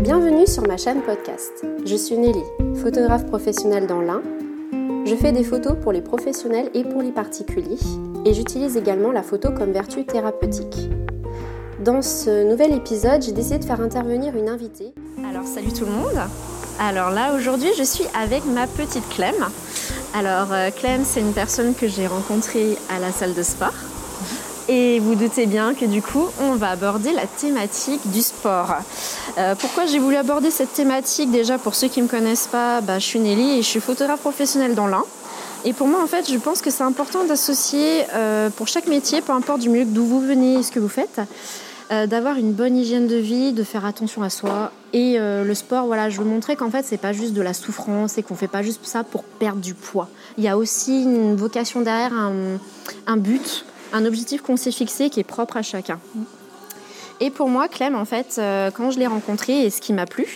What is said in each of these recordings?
Bienvenue sur ma chaîne podcast. Je suis Nelly, photographe professionnelle dans l'Ain. Je fais des photos pour les professionnels et pour les particuliers et j'utilise également la photo comme vertu thérapeutique. Dans ce nouvel épisode, j'ai décidé de faire intervenir une invitée. Alors salut tout le monde. Alors là aujourd'hui je suis avec ma petite Clem. Alors euh, Clem c'est une personne que j'ai rencontrée à la salle de sport. Et vous doutez bien que du coup, on va aborder la thématique du sport. Euh, pourquoi j'ai voulu aborder cette thématique? Déjà, pour ceux qui ne me connaissent pas, bah, je suis Nelly et je suis photographe professionnelle dans l'Ain. Et pour moi, en fait, je pense que c'est important d'associer euh, pour chaque métier, peu importe du milieu d'où vous venez et ce que vous faites, euh, d'avoir une bonne hygiène de vie, de faire attention à soi. Et le sport, voilà, je veux montrer qu'en fait, c'est pas juste de la souffrance et qu'on fait pas juste ça pour perdre du poids. Il y a aussi une vocation derrière, un but un objectif qu'on s'est fixé qui est propre à chacun. Et pour moi, Clem, en fait, euh, quand je l'ai rencontrée et ce qui m'a plu,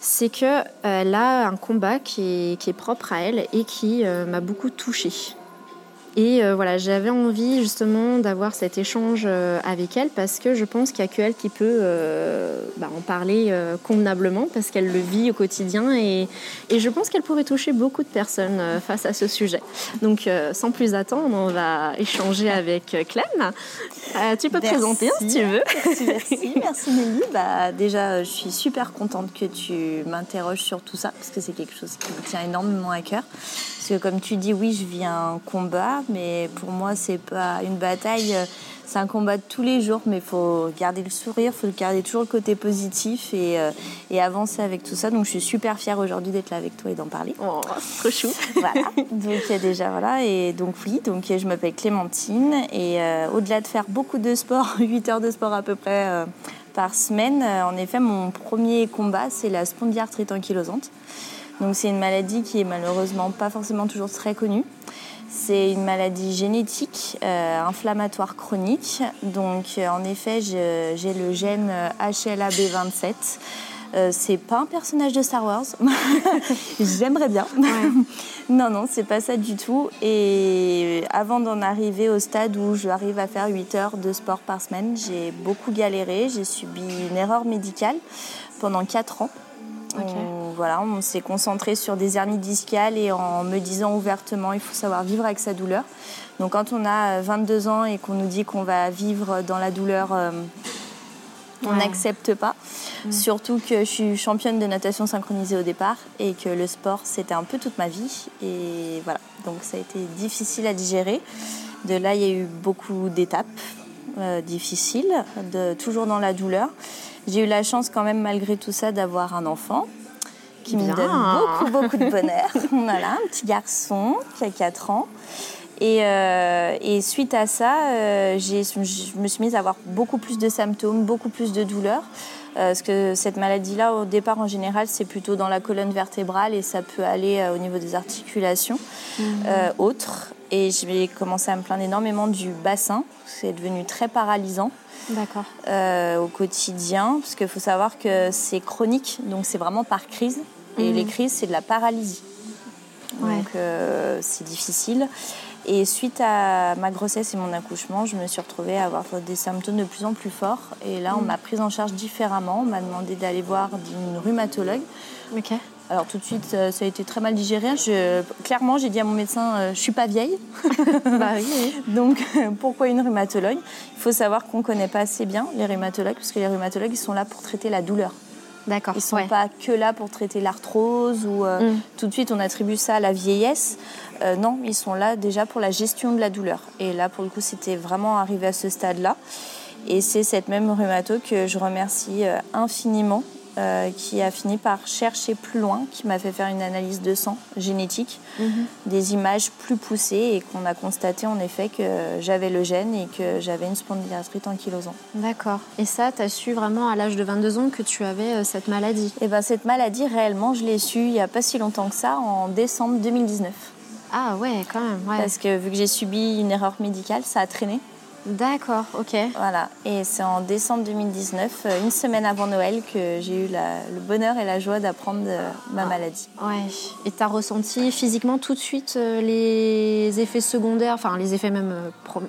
c'est qu'elle euh, a un combat qui est, propre à elle et qui euh, m'a beaucoup touchée. Et euh, voilà, j'avais envie justement d'avoir cet échange euh, avec elle parce que je pense qu'il n'y a que elle qui peut euh, bah, en parler convenablement parce qu'elle le vit au quotidien et, et je pense qu'elle pourrait toucher beaucoup de personnes face à ce sujet. Donc sans plus attendre, on va échanger avec Clem. tu peux te présenter si tu veux. Merci, merci, merci Nelly. Bah, déjà, je suis super contente que tu m'interroges sur tout ça parce que c'est quelque chose qui me tient énormément à cœur que comme tu dis, oui, je vis un combat, mais pour moi, c'est pas une bataille. Euh, c'est un combat de tous les jours, mais il faut garder le sourire, il faut garder toujours le côté positif et, euh, et, avancer avec tout ça. Donc je suis super fière aujourd'hui d'être là avec toi et d'en parler. Oh, trop chou. voilà. Donc déjà voilà et donc oui, donc je m'appelle Clémentine et euh, au-delà de faire beaucoup de sport, 8 heures de sport à peu près par semaine, en effet mon premier combat c'est la spondyarthrite ankylosante. Donc c'est une maladie qui est malheureusement pas forcément toujours très connue. C'est une maladie génétique, euh, inflammatoire chronique. Donc euh, en effet, j'ai le gène HLA-B27. Euh, c'est pas un personnage de Star Wars. J'aimerais bien. non, non, c'est pas ça du tout. Et avant d'en arriver au stade où j'arrive à faire 8 heures de sport par semaine, j'ai beaucoup galéré. J'ai subi une erreur médicale pendant 4 ans. On, voilà, on s'est concentré sur des hernies discales et en me disant ouvertement, il faut savoir vivre avec sa douleur. Donc quand on a 22 euh, ans et qu'on nous dit qu'on va vivre dans la douleur, euh, on n'accepte pas. Mm. Surtout que je suis championne de natation synchronisée au départ et que le sport, c'était un peu toute ma vie. Et voilà, donc ça a été difficile à digérer. De là, il y a eu beaucoup d'étapes euh, difficiles, de, toujours dans la douleur. J'ai eu la chance quand même malgré tout ça d'avoir un enfant qui me donne beaucoup, beaucoup de bonheur. voilà, un petit garçon qui a 4 ans. Et, euh, et suite à ça, euh, je me suis mise à avoir beaucoup plus de symptômes, beaucoup plus de douleurs. Euh, parce que cette maladie-là, au départ, en général, c'est plutôt dans la colonne vertébrale et ça peut aller au niveau des articulations mmh. autres. Et j'ai commencé à me plaindre énormément du bassin. C'est devenu très paralysant. D'accord. Euh, au quotidien, parce qu'il faut savoir que c'est chronique, donc c'est vraiment par crise. Et mhm. les crises, c'est de la paralysie. Donc euh, c'est difficile. Et suite à ma grossesse et mon accouchement, je me suis retrouvée à avoir des symptômes de plus en plus forts. Et là, on mhm. m'a prise en charge différemment. On m'a demandé d'aller voir une rhumatologue. Ok. Alors tout de suite, ça a été très mal digéré. Je, clairement, j'ai dit à mon médecin, je euh, je suis pas vieille. bah oui. Donc pourquoi une rhumatologue? Il faut savoir qu'on ne connaît pas assez bien les rhumatologues, parce que les rhumatologues, ils sont là pour traiter la douleur. D'accord. Ils ne sont pas que là pour traiter l'arthrose ou euh, mm. tout de suite on attribue ça à la vieillesse. Euh, non, ils sont là déjà pour la gestion de la douleur. Et là, pour le coup, c'était vraiment arrivé à ce stade-là. Et c'est cette même rhumato que je remercie infiniment euh, qui a fini par chercher plus loin, qui m'a fait faire une analyse de sang génétique, mhm. des images plus poussées et qu'on a constaté en effet que j'avais le gène et que j'avais une spondylarthrite ankylosante. D'accord. Et ça, tu as su vraiment à l'âge de 22 ans que tu avais euh, cette maladie? Eh ben cette maladie, réellement, je l'ai su il n'y a pas si longtemps que ça, en décembre 2019. Ah ouais, quand même. Parce que vu que j'ai subi une erreur médicale, ça a traîné. D'accord, ok. Voilà, et c'est en décembre 2019, euh, une semaine avant Noël, que j'ai eu la- le bonheur et la joie d'apprendre euh, ma maladie. Ouais. Et tu as ressenti physiquement tout de suite euh, les effets secondaires, enfin les effets même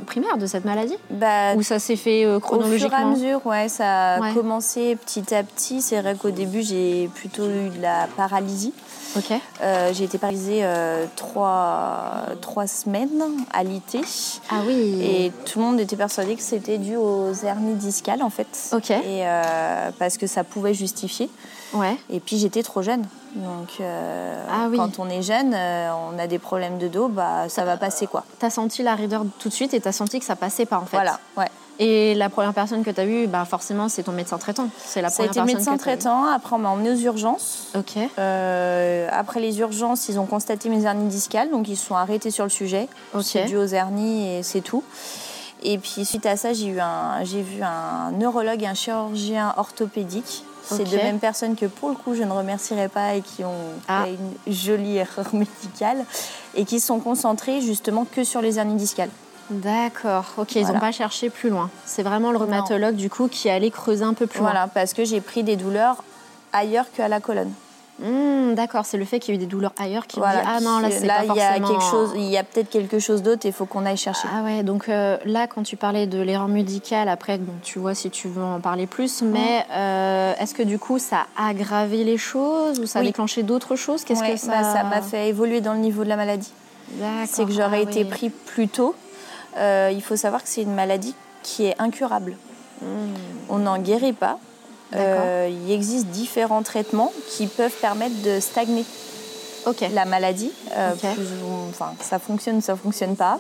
primaires de cette maladie? Bah, Ou ça s'est fait euh, Au fur et à chronologiquement mesure, ouais, ça a Ouais. commencé petit à petit. C'est vrai qu'au début, j'ai plutôt eu de la paralysie. Ok. Euh, j'ai été paralysée euh, trois, trois semaines à l'IT. Ah oui. Et tout le monde était persuadé que c'était dû aux hernies discales, en fait. Ok. Et euh, parce que ça pouvait justifier. Ouais. Et puis j'étais trop jeune. Donc Ah oui. quand on est jeune, on a des problèmes de dos, bah ça va passer quoi. T'as senti la raideur tout de suite et t'as senti que ça passait pas en fait. Voilà, ouais. Et la première personne que t'as vue, bah forcément, c'est ton médecin traitant. C'est la première personne médecin que t'as vue. traitant. Après, on m'a emmené aux urgences. Ok. Euh, après les urgences, ils ont constaté mes hernies discales, donc ils se sont arrêtés sur le sujet. C'est dû aux hernies et c'est tout. Et puis suite à ça, j'ai eu un, j'ai vu un neurologue et un chirurgien orthopédique. C'est Ok. deux mêmes personnes que pour le coup je ne remercierai pas et qui ont Ah. fait une jolie erreur médicale et qui sont concentrés justement que sur les hernies discales. D'accord. Ok, ils Voilà. n'ont pas cherché plus loin. C'est vraiment le rhumatologue du coup qui allait creuser un peu plus Voilà, parce que j'ai pris des douleurs ailleurs qu'à la colonne. loin. Hmm, D'accord, c'est le fait qu'il y a eu des douleurs ailleurs qui Voilà, dit ah non là c'est pas il y a forcément. quelque chose, il y a peut-être quelque chose d'autre et il faut qu'on aille chercher. Ah ouais, donc euh, là, quand tu parlais de l'erreur médicale, après, bon, tu vois si tu veux en parler plus, mais euh, est-ce que du coup, ça a aggravé les choses ou ça a Oui. déclenché d'autres choses? Qu'est-ce Ouais, que ça... bah, ça m'a fait évoluer dans le niveau de la maladie. C'est que j'aurais Ah été oui. pris plus tôt. Euh, il faut savoir que c'est une maladie qui est incurable. Hmm. On n'en guérit pas. Euh, il existe différents traitements qui peuvent permettre de stagner la maladie. Euh, Ok. plus ou- enfin, ça fonctionne, ça fonctionne pas.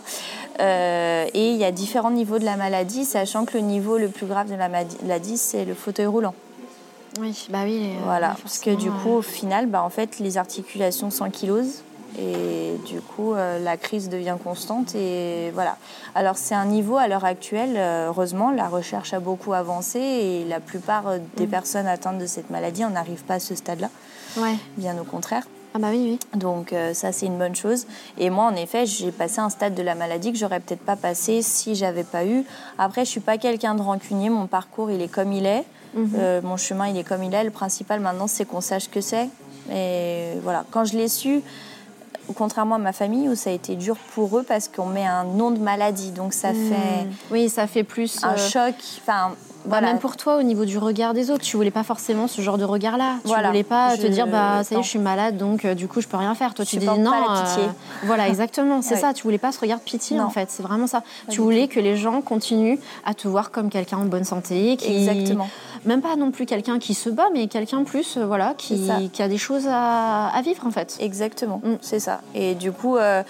Euh, et il y a différents niveaux de la maladie, sachant que le niveau le plus grave de la maladie, c'est le fauteuil roulant. Oui, bah oui. Voilà, oui, parce que du coup, au final, bah, en fait, les articulations s'ankylosent et du coup, euh, la crise devient constante et voilà. Alors, c'est un niveau à l'heure actuelle, euh, heureusement, la recherche a beaucoup avancé et la plupart euh, des Mm. personnes atteintes de cette maladie, on n'arrive pas à ce stade-là, Ouais. bien au contraire. Ah bah oui, oui. Donc euh, ça c'est une bonne chose. Et moi en effet j'ai passé un stade de la maladie que j'aurais peut-être pas passé si j'avais pas eu. Après je suis pas quelqu'un de rancunier, mon parcours il est comme il est, Mhm. Euh, mon chemin il est comme il est. Le principal maintenant c'est qu'on sache ce que c'est. Et voilà, quand je l'ai su, contrairement à ma famille où ça a été dur pour eux parce qu'on met un nom de maladie, donc ça fait Hmm. Oui, ça fait plus. un euh, choc. Enfin bah. Même pour toi, au niveau du regard des autres, tu voulais pas forcément ce genre de regard-là. Tu Voilà. voulais pas te dire, bah ça y est, je suis malade, donc euh, du coup, je peux rien faire. Toi, Je tu dis non. pas la pitié. voilà, exactement, c'est Ouais. ça. Tu voulais pas ce regard de pitié, Non. en fait. C'est vraiment ça. tu voulais que les gens continuent à te voir comme quelqu'un en bonne santé, qui Exactement. même pas non plus quelqu'un qui se bat, mais quelqu'un plus, euh, voilà, qui, qui a des choses à, à vivre, en fait. Exactement, Mm. c'est ça. Et du coup, euh,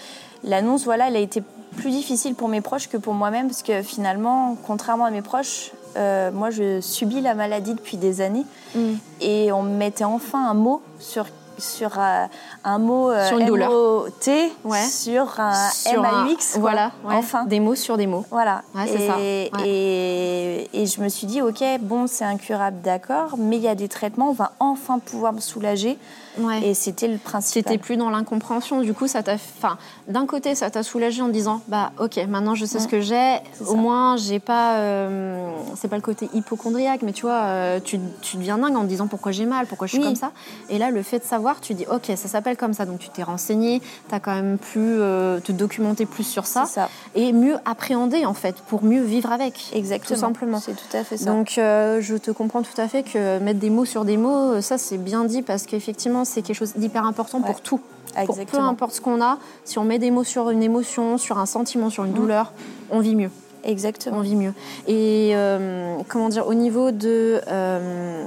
l'annonce, voilà, elle a été plus difficile pour mes proches que pour moi-même, parce que finalement, contrairement à mes proches, euh, moi, je subis la maladie depuis des années, Mm. et on me mettait enfin un mot sur sur euh, un mot euh, Sur une douleur. M-O-T, Ouais. sur un Sur un- M-A-U-X, quoi. Voilà, ouais. enfin. Des mots sur des mots. Voilà. Ouais, c'est et, ça. Et, et je me suis dit, ok, bon, c'est incurable, d'accord, mais il y a des traitements, on va enfin pouvoir me soulager. Ouais. Et c'était le principal. C'était plus dans l'incompréhension. Du coup, ça t'a, enfin, d'un côté, ça t'a soulagé en disant, bah, ok, maintenant je sais ce que j'ai. Au ça. moins, j'ai pas, euh, c'est pas le côté hypochondriaque, mais tu vois, euh, tu, tu deviens dingue en disant pourquoi j'ai mal, pourquoi je suis Oui. comme ça. Et là, le fait de savoir, tu dis, ok, ça s'appelle comme ça. Donc, tu t'es renseigné, t'as quand même pu euh, te documenter plus sur ça, ça. et mieux appréhender en fait, pour mieux vivre avec. Exactement. Tout simplement. C'est tout à fait ça. Donc, je te comprends tout à fait que mettre des mots sur des mots, ça c'est bien dit parce qu'effectivement, c'est quelque chose d'hyper important pour tout. Pour peu importe ce qu'on a, si on met des mots sur une émotion, sur un sentiment, sur une Mm. douleur, on vit mieux. Exactement. On vit mieux. Et euh, comment dire, au niveau de. euh,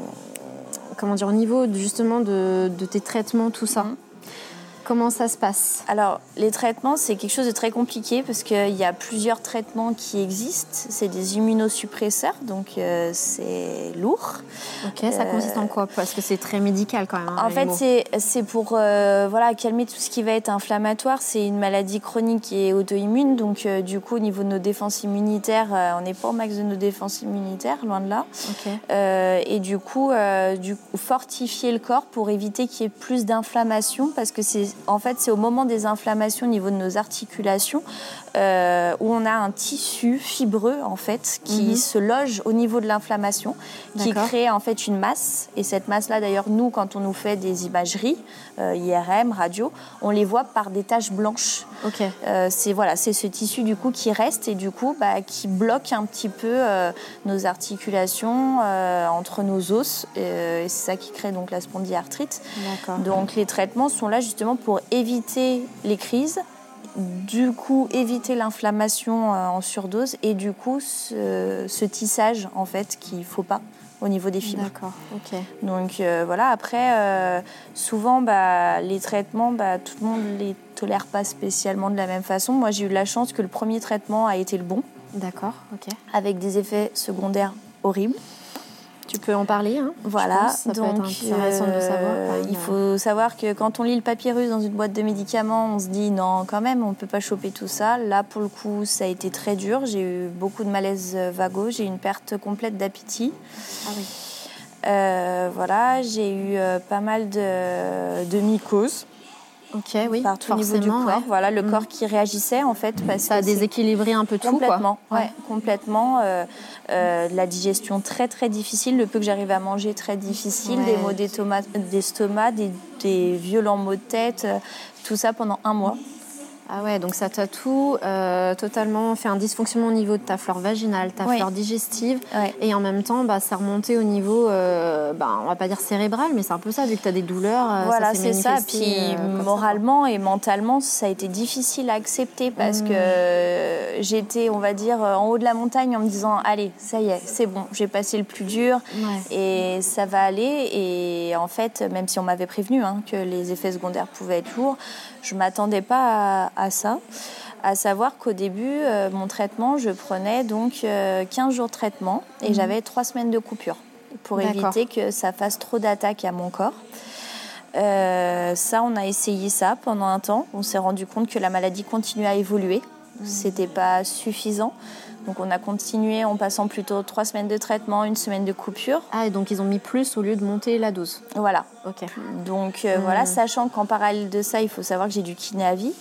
comment dire, au niveau de, justement de, de tes traitements, tout ça, Mhm. Comment ça se passe Alors, les traitements, c'est quelque chose de très compliqué parce qu'il y a plusieurs traitements qui existent. C'est des immunosuppresseurs, donc euh, c'est lourd. Ok, ça consiste en quoi? Parce que c'est très médical quand même. hein, En fait, c'est pour euh, voilà, calmer tout ce qui va être inflammatoire. C'est une maladie chronique et auto-immune. Donc, euh, du coup, au niveau de nos défenses immunitaires, euh, on n'est pas au max de nos défenses immunitaires, loin de là. Euh, et du coup, euh, du coup, fortifier le corps pour éviter qu'il y ait plus d'inflammation, parce que c'est en fait c'est au moment des inflammations au niveau de nos articulations euh, où on a un tissu fibreux en fait qui Mhm. se loge au niveau de l'inflammation, qui crée en fait une masse. Et cette masse-là, d'ailleurs, nous, quand on nous fait des imageries, euh, IRM, radio, on les voit par des taches blanches. Euh, c'est voilà, c'est ce tissu du coup qui reste et du coup bah, qui bloque un petit peu nos articulations entre nos os. Et c'est ça qui crée donc la spondyarthrite. D'accord. Donc les traitements sont là justement pour éviter les crises, du coup éviter l'inflammation euh, en surdose et du coup ce, ce tissage en fait qu'il faut pas au niveau des fibres. D'accord. Ok. Donc euh, voilà, après, euh, souvent, bah, les traitements, bah, tout le monde les tolère pas spécialement de la même façon. Moi, j'ai eu la chance que le premier traitement a été le bon, D'accord. Ok. avec des effets secondaires horribles. Tu peux en parler, hein Voilà, pense. Donc euh, savoir. il faut savoir que quand on lit le papyrus dans une boîte de médicaments, on se dit non, quand même, on peut pas choper tout ça. Là, pour le coup, ça a été très dur. J'ai eu beaucoup de malaise vagos, j'ai eu une perte complète d'appétit. Ah oui. Euh, voilà, j'ai eu euh, pas mal de, de mycoses Ok, oui. partout au niveau du corps. ouais. Voilà, le Mm. corps qui réagissait en fait. Parce Ça a déséquilibré un peu tout. Complètement, ouais, Ouais. complètement. euh, euh, la digestion très très difficile, le peu que j'arrive à manger très difficile, Ouais. des maux d'estomac, des, des violents maux de tête, euh, tout ça pendant un mois. Ah ouais, donc ça t'a tout euh, totalement fait un dysfonctionnement au niveau de ta flore vaginale, ta Oui. flore digestive, et en même temps, bah, ça remontait au niveau, euh, bah, on va pas dire cérebral, mais c'est un peu ça, vu que tu as des douleurs. euh, Voilà, c'est ça. Puis euh, ça, moralement et mentalement, ça a été difficile à accepter parce Mm. que j'étais, on va dire, en haut de la montagne en me disant Allez, ça y est, c'est bon, j'ai passé le plus dur. Ouais. et ça va aller. Et en fait, même si on m'avait prévenu hein, que les effets secondaires pouvaient être lourds, je m'attendais pas à, à ça. À savoir qu'au début, euh, mon traitement, je prenais donc euh, 15 jours de traitement et Mhm. j'avais 3 semaines de coupure pour éviter que ça fasse trop d'attaques à mon corps. Euh, ça, on a essayé ça pendant un temps. On s'est rendu compte que la maladie continuait à évoluer. C'était pas suffisant. Donc on a continué en passant plutôt trois semaines de traitement, une semaine de coupure. Ah, et donc ils ont mis plus au lieu de monter la dose. Voilà. Ok. Donc euh, Mm. voilà, sachant qu'en parallèle de ça, il faut savoir que j'ai du kiné à vie.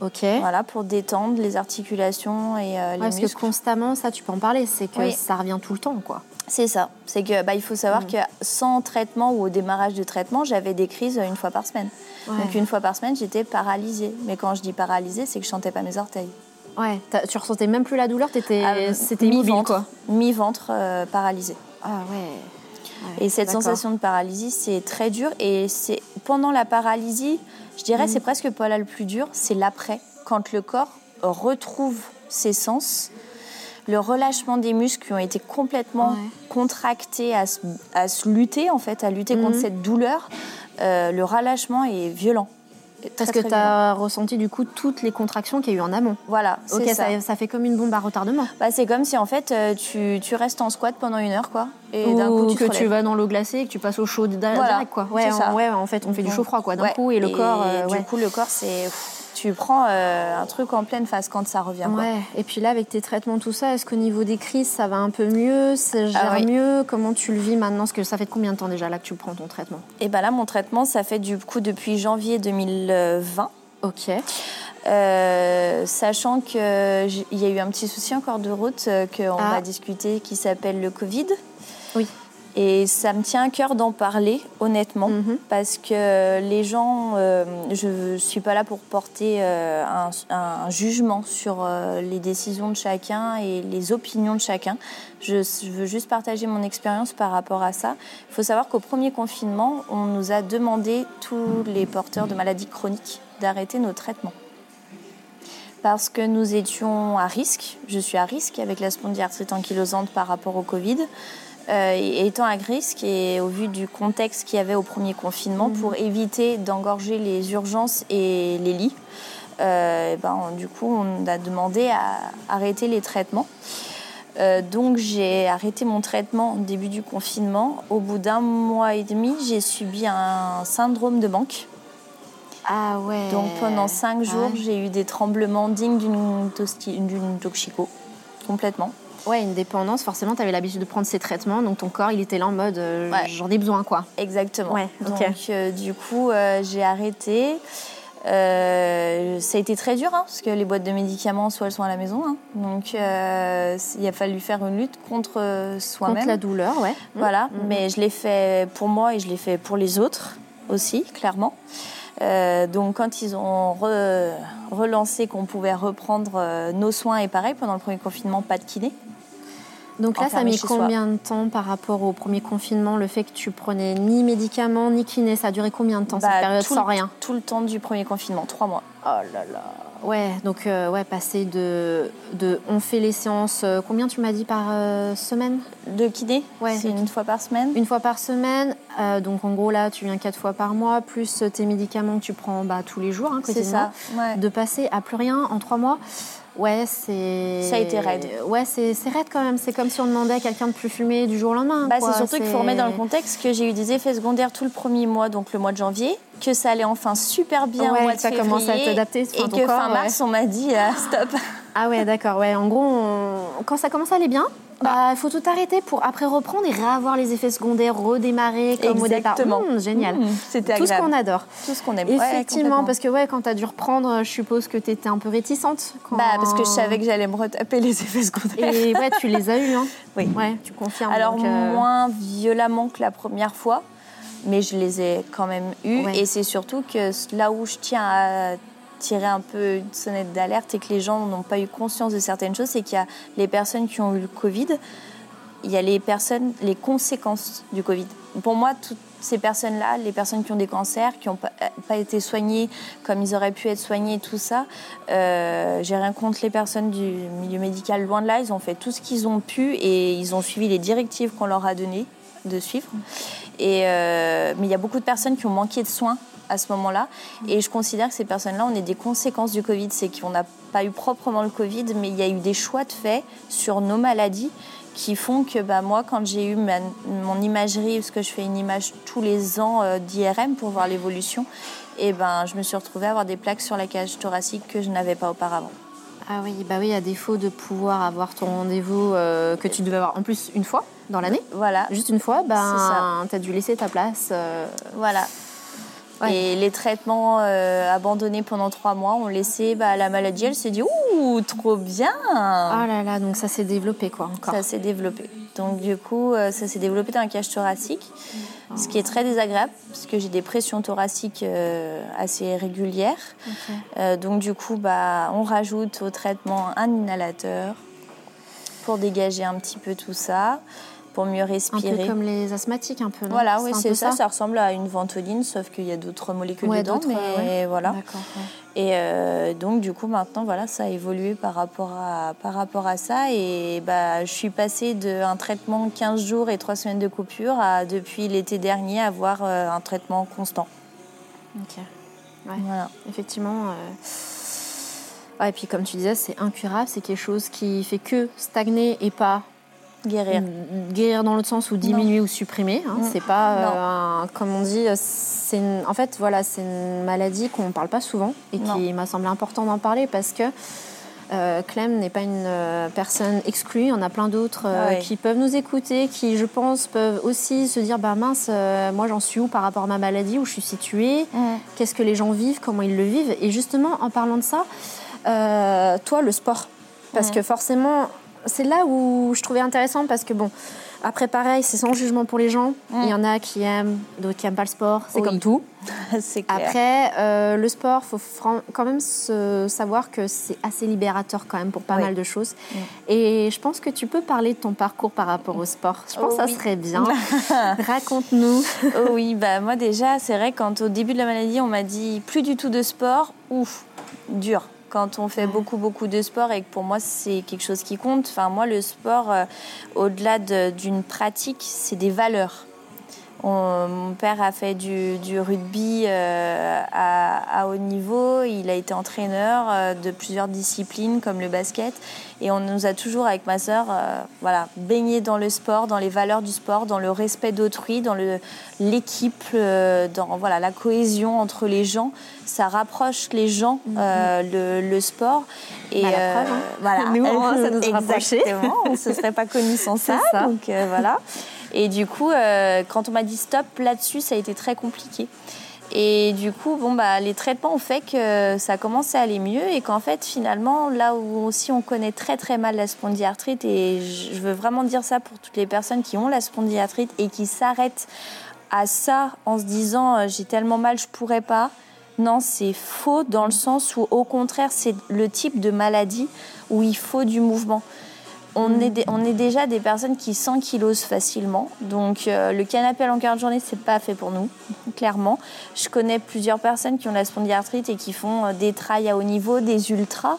Ok. Voilà, pour détendre les articulations et euh, les parce que constamment, ça, tu peux en parler, c'est que Oui. ça revient tout le temps, quoi. C'est ça. C'est que bah, il faut savoir Mm. que sans traitement ou au démarrage de traitement, j'avais des crises une fois par semaine. Ouais. Donc une fois par semaine, j'étais paralysée. Mais quand je dis paralysée, c'est que je sentais pas mes orteils. Ouais, tu ressentais même plus la douleur, t'étais, Ah, c'était mi-ventre. Mi-ventre euh, paralysé. Ah ouais. Ouais, Et cette sensation de paralysie, c'est très dur. Et c'est pendant la paralysie, je dirais, Mm. c'est presque pas là le plus dur, c'est l'après, quand le corps retrouve ses sens. Le relâchement des muscles qui ont été complètement Ouais. contractés à se, à se lutter, en fait, à lutter contre Mhm. cette douleur, euh, le relâchement est violent. Parce que tu as ressenti du coup toutes les contractions qu'il y a eu en amont. Voilà, Ok, ça. ça. Ça, fait comme une bombe à retardement. Bah, c'est comme si en fait euh, tu, tu restes en squat pendant une heure quoi. Et d'un Ou coup tu te que tu vas dans l'eau glacée et que tu passes au chaud direct, quoi. Ouais, en, ouais, en fait, on fait du Donc, chaud-froid, quoi, d'un ouais. coup, et le corps. euh, du coup le corps c'est tu prends euh, un truc en pleine face quand ça revient. quoi. Ouais. Et puis là, avec tes traitements, tout ça, est-ce qu'au niveau des crises, ça va un peu mieux Ça gère Ah oui. mieux? Comment tu le vis maintenant? Parce que ça fait combien de temps déjà là que tu prends ton traitement? Et ben là mon traitement ça fait du coup depuis janvier 2020. Ok. Euh, sachant qu'il y a eu un petit souci encore de route euh, qu'on Ah. va discuter qui s'appelle le Covid. Oui. Et ça me tient à cœur d'en parler, honnêtement, Mhm. parce que les gens, euh, je suis pas là pour porter euh, un, un jugement sur euh, les décisions de chacun et les opinions de chacun. Je, je veux juste partager mon expérience par rapport à ça. Il faut savoir qu'au premier confinement, on nous a demandé, tous les porteurs de maladies chroniques, d'arrêter nos traitements parce que nous étions à risque. Je suis à risque avec la spondyarthrite ankylosante par rapport au Covid. Euh, étant à risque et au vu du contexte qu'il y avait au premier confinement, pour éviter d'engorger les urgences et les lits, euh, ben, on- du coup, on a demandé à arrêter les traitements. Euh, donc j'ai arrêté mon traitement au début du confinement. Au bout d'un mois et demi, j'ai subi un syndrome de manque. Ah ouais. Donc pendant cinq jours, Ouais. j'ai eu des tremblements dignes d'une toxico, complètement. Ouais, une dépendance, forcément, tu avais l'habitude de prendre ces traitements, donc ton corps, il était là en mode euh, Ouais. j'en ai besoin, quoi. Exactement. Ouais. Donc euh, du coup, euh, j'ai arrêté. Ça a été très dur, hein, parce que les boîtes de médicaments, soit elles sont à la maison, hein. donc il a fallu faire une lutte contre soi-même. Contre la douleur, ouais. Voilà, mmh. mais je l'ai fait pour moi et je l'ai fait pour les autres aussi, clairement. Euh, donc quand ils ont relancé qu'on pouvait reprendre euh, nos soins et pareil pendant le premier confinement, pas de kiné. Donc là, ça a mis combien de temps par rapport au premier confinement Le fait que tu prenais ni médicaments ni kiné, ça a duré combien de temps cette bah, période sans rien Tout le temps du premier confinement, trois mois. Oh là là Ouais, donc euh, ouais, passer de, de on fait les séances, euh, combien tu m'as dit par euh, semaine? De kiné Ouais. C'est une fois par semaine. Une fois par semaine, donc en gros là tu viens quatre fois par mois, plus tes médicaments que tu prends bah, tous les jours, hein, C'est ça, De passer à plus rien en trois mois, Ouais, c'est. Ça a été raide. Ouais, c'est raide quand même. C'est comme si on demandait à quelqu'un de plus fumer du jour au lendemain. Bah, c'est surtout qu'il faut remettre dans le contexte que j'ai eu des effets secondaires tout le premier mois, donc le mois de janvier, que ça allait enfin super bien au mois de ça commence à t'adapter. Et que fin mars, on m'a dit euh, stop. Ah ouais, d'accord. Ouais, en gros, quand ça commence à aller bien, bah, il faut tout arrêter pour après reprendre et réavoir les effets secondaires, redémarrer comme Exactement. au départ. Mmh, génial. Mmh, C'était Tout ce qu'on adore. Tout ce qu'on aime. Effectivement, parce que ouais, quand tu as dû reprendre, je suppose que tu étais un peu réticente. Bah, parce que je savais que j'allais me retaper les effets secondaires. Et ouais, tu les as eus. Hein. Oui. Ouais, tu confirmes. Alors, euh, moins violemment que la première fois, mais je les ai quand même eus. Et c'est surtout que là où je tiens à tirer un peu une sonnette d'alerte et que les gens n'ont pas eu conscience de certaines choses, c'est qu'il y a les personnes qui ont eu le Covid, il y a les personnes, les conséquences du Covid. Pour moi, toutes ces personnes-là, les personnes qui ont des cancers, qui n'ont pas, été soignées comme ils auraient pu être soignés, tout ça, euh, j'ai rien contre les personnes du milieu médical, loin de là, ils ont fait tout ce qu'ils ont pu et ils ont suivi les directives qu'on leur a données de suivre. Euh, mais il y a beaucoup de personnes qui ont manqué de soins à ce moment-là. Et je considère que ces personnes-là, on est des conséquences du Covid. C'est qu'on n'a pas eu proprement le Covid, mais il y a eu des choix de fait sur nos maladies qui font que bah, moi, quand j'ai eu mon imagerie, parce que je fais une image tous les ans euh, d'IRM pour voir l'évolution, et ben, je me suis retrouvée à avoir des plaques sur la cage thoracique que je n'avais pas auparavant. Ah oui, bah oui, à défaut de pouvoir avoir ton rendez-vous euh, que tu devais avoir en plus une fois dans l'année. Voilà. Juste une fois, ben, tu as dû laisser ta place. Euh, voilà. Et les traitements euh, abandonnés pendant trois mois ont laissé bah, la maladie, elle s'est dit Ouh, trop bien. Ah là là, donc ça s'est développé quoi encore. Ça s'est développé. Donc du coup, euh, ça s'est développé dans la cage thoracique, ce qui est très désagréable parce que j'ai des pressions thoraciques euh, assez régulières. donc du coup, bah, on rajoute au traitement un inhalateur pour dégager un petit peu tout ça pour mieux respirer. Un peu comme les asthmatiques, un peu. Non voilà, oui, c'est ça, ça, ressemble à une ventoline, sauf qu'il y a d'autres molécules dedans. Mais voilà. Et euh, donc, du coup, maintenant, voilà, ça a évolué par rapport à, par rapport à ça. Et bah, je suis passée d'un traitement 15 jours et 3 semaines de coupure à, depuis l'été dernier, avoir euh, un traitement constant. Ok. Voilà. Effectivement. Euh... et puis, comme tu disais, c'est incurable. C'est quelque chose qui fait que stagner et pas Guérir. Guérir dans l'autre sens ou diminuer ou supprimer. Hein. C'est pas, euh, comme on dit, c'est en fait voilà, c'est une maladie qu'on ne parle pas souvent et qui m'a semblé important d'en parler parce que euh, Clem n'est pas une euh, personne exclue. Il y en a plein d'autres euh, qui peuvent nous écouter, qui, je pense, peuvent aussi se dire bah mince, moi j'en suis où par rapport à ma maladie, où je suis située, qu'est-ce que les gens vivent, comment ils le vivent? Et justement, en parlant de ça, toi, le sport, parce que forcément, c'est là où je trouvais intéressant parce que bon, après pareil, c'est sans jugement pour les gens. Mm. Il y en a qui aiment, d'autres qui n'aiment pas le sport. C'est comme tout. c'est clair. Après, euh, le sport, faut quand même se savoir que c'est assez libérateur quand même pour pas mal de choses. Mm. Et je pense que tu peux parler de ton parcours par rapport au sport. Je pense que ça serait bien. Raconte-nous. oh oui, bah moi déjà, c'est vrai quand au début de la maladie, on m'a dit plus du tout de sport. Ouf, dur quand on fait beaucoup beaucoup de sport et que pour moi c'est quelque chose qui compte. Enfin moi le sport, euh, au-delà d'une pratique, c'est des valeurs mon père a fait du, rugby euh, à, haut niveau. Il a été entraîneur euh, de plusieurs disciplines comme le basket. Et on nous a toujours, avec ma sœur, euh, voilà, baigné dans le sport, dans les valeurs du sport, dans le respect d'autrui, dans l'équipe, dans voilà, la cohésion entre les gens. Ça rapproche les gens, mhm. le, sport. Et bah, hein. voilà, nous, ça nous Exactement, on ne se serait pas connus sans ça. ça. Donc voilà. Et du coup, euh, quand on m'a dit stop là-dessus, ça a été très compliqué. Et du coup, bon, bah, les traitements ont fait que ça a commencé à aller mieux et qu'en fait, finalement, là où aussi on connaît très très mal la spondyarthrite, et je veux vraiment dire ça pour toutes les personnes qui ont la spondyarthrite et qui s'arrêtent à ça en se disant euh, j'ai tellement mal, je pourrais pas. Non, c'est faux dans le sens où, au contraire, c'est le type de maladie où il faut du mouvement. On, mm. est, on est déjà des personnes qui s'ankylosent facilement. Donc, euh, le canapé à longueur de journée, c'est pas fait pour nous, clairement. Je connais plusieurs personnes qui ont la spondyarthrite et qui font euh, des trails à haut niveau, des ultras.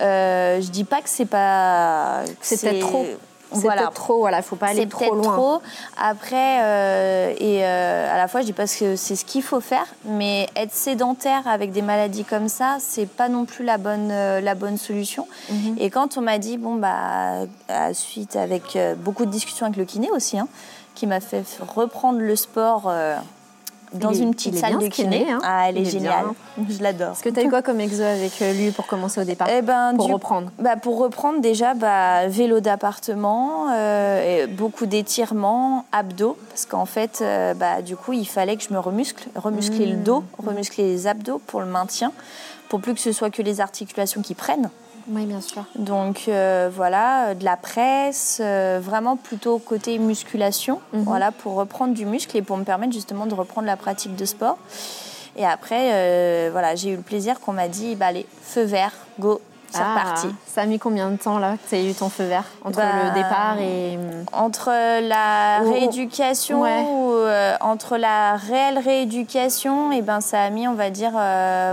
Euh, je dis pas que c'est pas. C'est trop. C'est voilà. trop, voilà, faut pas aller trop loin. Trop. Après, euh, et euh, à la fois, je dis pas que c'est ce qu'il faut faire, mais être sédentaire avec des maladies comme ça, c'est pas non plus la bonne, euh, la bonne solution. Mhm. Et quand on m'a dit, bon, bah, à suite avec beaucoup de discussions avec le kiné aussi, hein, qui m'a fait reprendre le sport dans une petite salle de kiné. Hein. Ah, elle est, géniale. Je l'adore. Est-ce que tu as eu quoi comme exo avec euh, lui pour commencer au départ eh ben, Pour reprendre bah, Pour reprendre, déjà, bah, vélo d'appartement, euh, beaucoup d'étirements, abdos. Parce qu'en fait, euh, bah, du coup, il fallait que je me remuscle, remuscler le mmh. dos, remuscler les abdos pour le maintien, pour plus que ce soit que les articulations qui prennent. Oui, bien sûr. Donc euh, voilà, de la presse, euh, vraiment plutôt côté musculation, mhm. voilà, pour reprendre du muscle et pour me permettre justement de reprendre la pratique de sport. Et après, euh, voilà, j'ai eu le plaisir qu'on m'a dit, bah, allez, feu vert, go, c'est ah, reparti. Ça a mis combien de temps là que tu as eu ton feu vert entre bah, le départ et entre la rééducation ou entre la réelle rééducation et ben ça a mis on va dire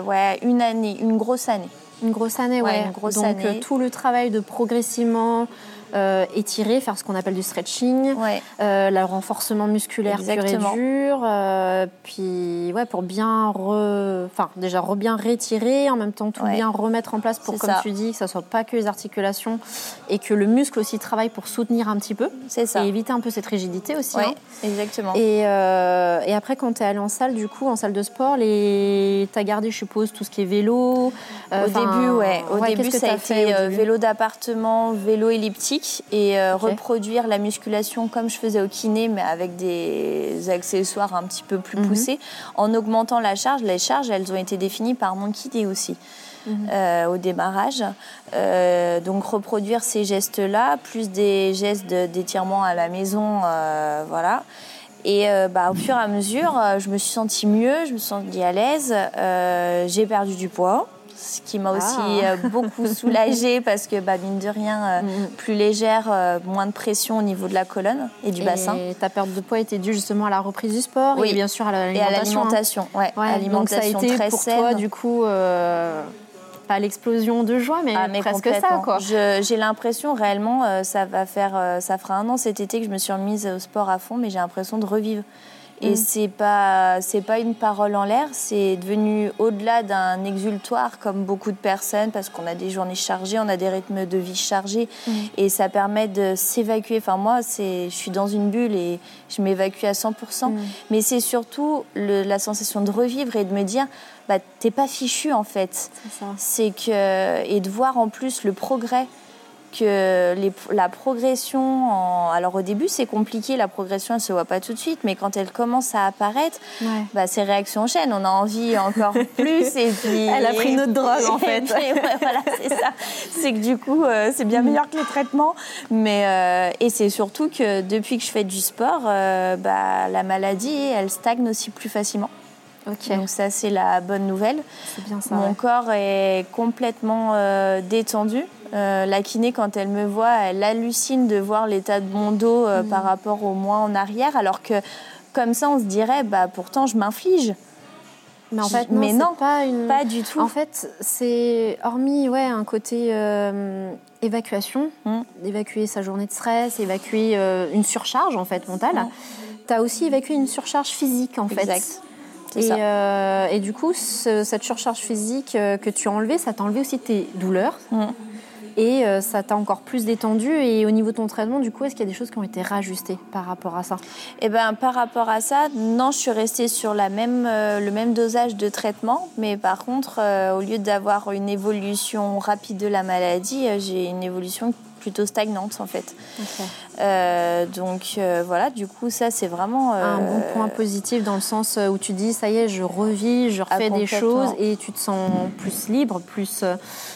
ouais une année, une grosse année. Une grosse année, ouais. Une grosse Donc année. tout le travail de progressivement euh, étirer, faire ce qu'on appelle du stretching, euh, le renforcement musculaire pur et dur, euh, puis ouais, pour bien, re... enfin déjà re bien rétirer, en même temps tout bien remettre en place pour, comme tu dis, que ça soit pas que les articulations et que le muscle aussi travaille pour soutenir un petit peu. C'est ça. Et éviter un peu cette rigidité aussi. Hein. exactement. Et, et, après, quand tu es allé en salle, du coup, en salle de sport, les... tu as gardé, je suppose, tout ce qui est vélo. Au début, ouais. Au début, ça a été vélo d'appartement, vélo elliptique et euh, reproduire la musculation comme je faisais au kiné, mais avec des accessoires un petit peu plus mhm. poussés, en augmentant la charge. Les charges, elles ont été définies par mon kiné aussi. Mhm. Euh, au démarrage. Euh, donc reproduire ces gestes-là, plus des gestes d'étirement à la maison, voilà. Et bah, au fur et à mesure, je me suis sentie mieux, je me suis sentie à l'aise, j'ai perdu du poids ce qui m'a aussi ah. euh, beaucoup soulagée parce que, bah, mine de rien, euh, mm. plus légère, euh, moins de pression au niveau de la colonne et du bassin. Et ta perte de poids était due justement à la reprise du sport oui. et bien sûr à l'alimentation. Et à l'alimentation, ouais. alimentation donc ça a été très pour toi, du coup, pas l'explosion de joie, mais, ah, presque ça, quoi. J'ai l'impression réellement, ça va faire, ça fera un an cet été que je me suis remise au sport à fond, mais j'ai l'impression de revivre. Et mm. c'est pas c'est pas une parole en l'air, c'est devenu au-delà d'un exultoire comme beaucoup de personnes parce qu'on a des journées chargées, on a des rythmes de vie chargés mm. et ça permet de s'évacuer. Enfin moi, c'est je suis dans une bulle et je m'évacue à 100%. Mm. Mais c'est surtout la sensation de revivre et de me dire bah t'es pas fichu en fait. C'est que et de voir en plus le progrès que la progression, alors au début c'est compliqué, la progression elle se voit pas tout de suite, mais quand elle commence à apparaître, bah, ces réactions enchaînent, on a envie encore plus et puis... Elle a pris notre drogue en fait. voilà, c'est ça. C'est que du coup euh, c'est bien meilleur que les traitements, mais euh, et c'est surtout que depuis que je fais du sport, euh, bah, la maladie elle stagne aussi plus facilement. Donc ça c'est la bonne nouvelle. Bien ça, Mon corps est complètement détendu. Euh, la kiné, quand elle me voit, elle hallucine de voir l'état de mon dos euh, mm. par rapport au mois en arrière, alors que comme ça, on se dirait, bah pourtant, je m'inflige. Mais en fait, non, pas, une... pas du tout. En fait, c'est hormis ouais, un côté euh, évacuation, mm. évacuer sa journée de stress, évacuer une surcharge en fait mentale. Mm. Tu as aussi évacué une surcharge physique en exact. fait. Et, et, du coup, cette surcharge physique que tu as enlevée, ça t'a enlevé aussi tes douleurs et euh, ça t'a encore plus détendu. Et au niveau de ton traitement, du coup, est-ce qu'il y a des choses qui ont été rajustées par rapport à ça? Eh ben, par rapport à ça, non, je suis restée sur euh, le même dosage de traitement, mais par contre, euh, au lieu d'avoir une évolution rapide de la maladie, j'ai une évolution plutôt stagnante en fait. Euh, donc euh, voilà, du coup ça c'est vraiment un bon point positif dans le sens où tu dis ça y est, je revis, je refais ah, des choses et tu te sens plus libre, plus.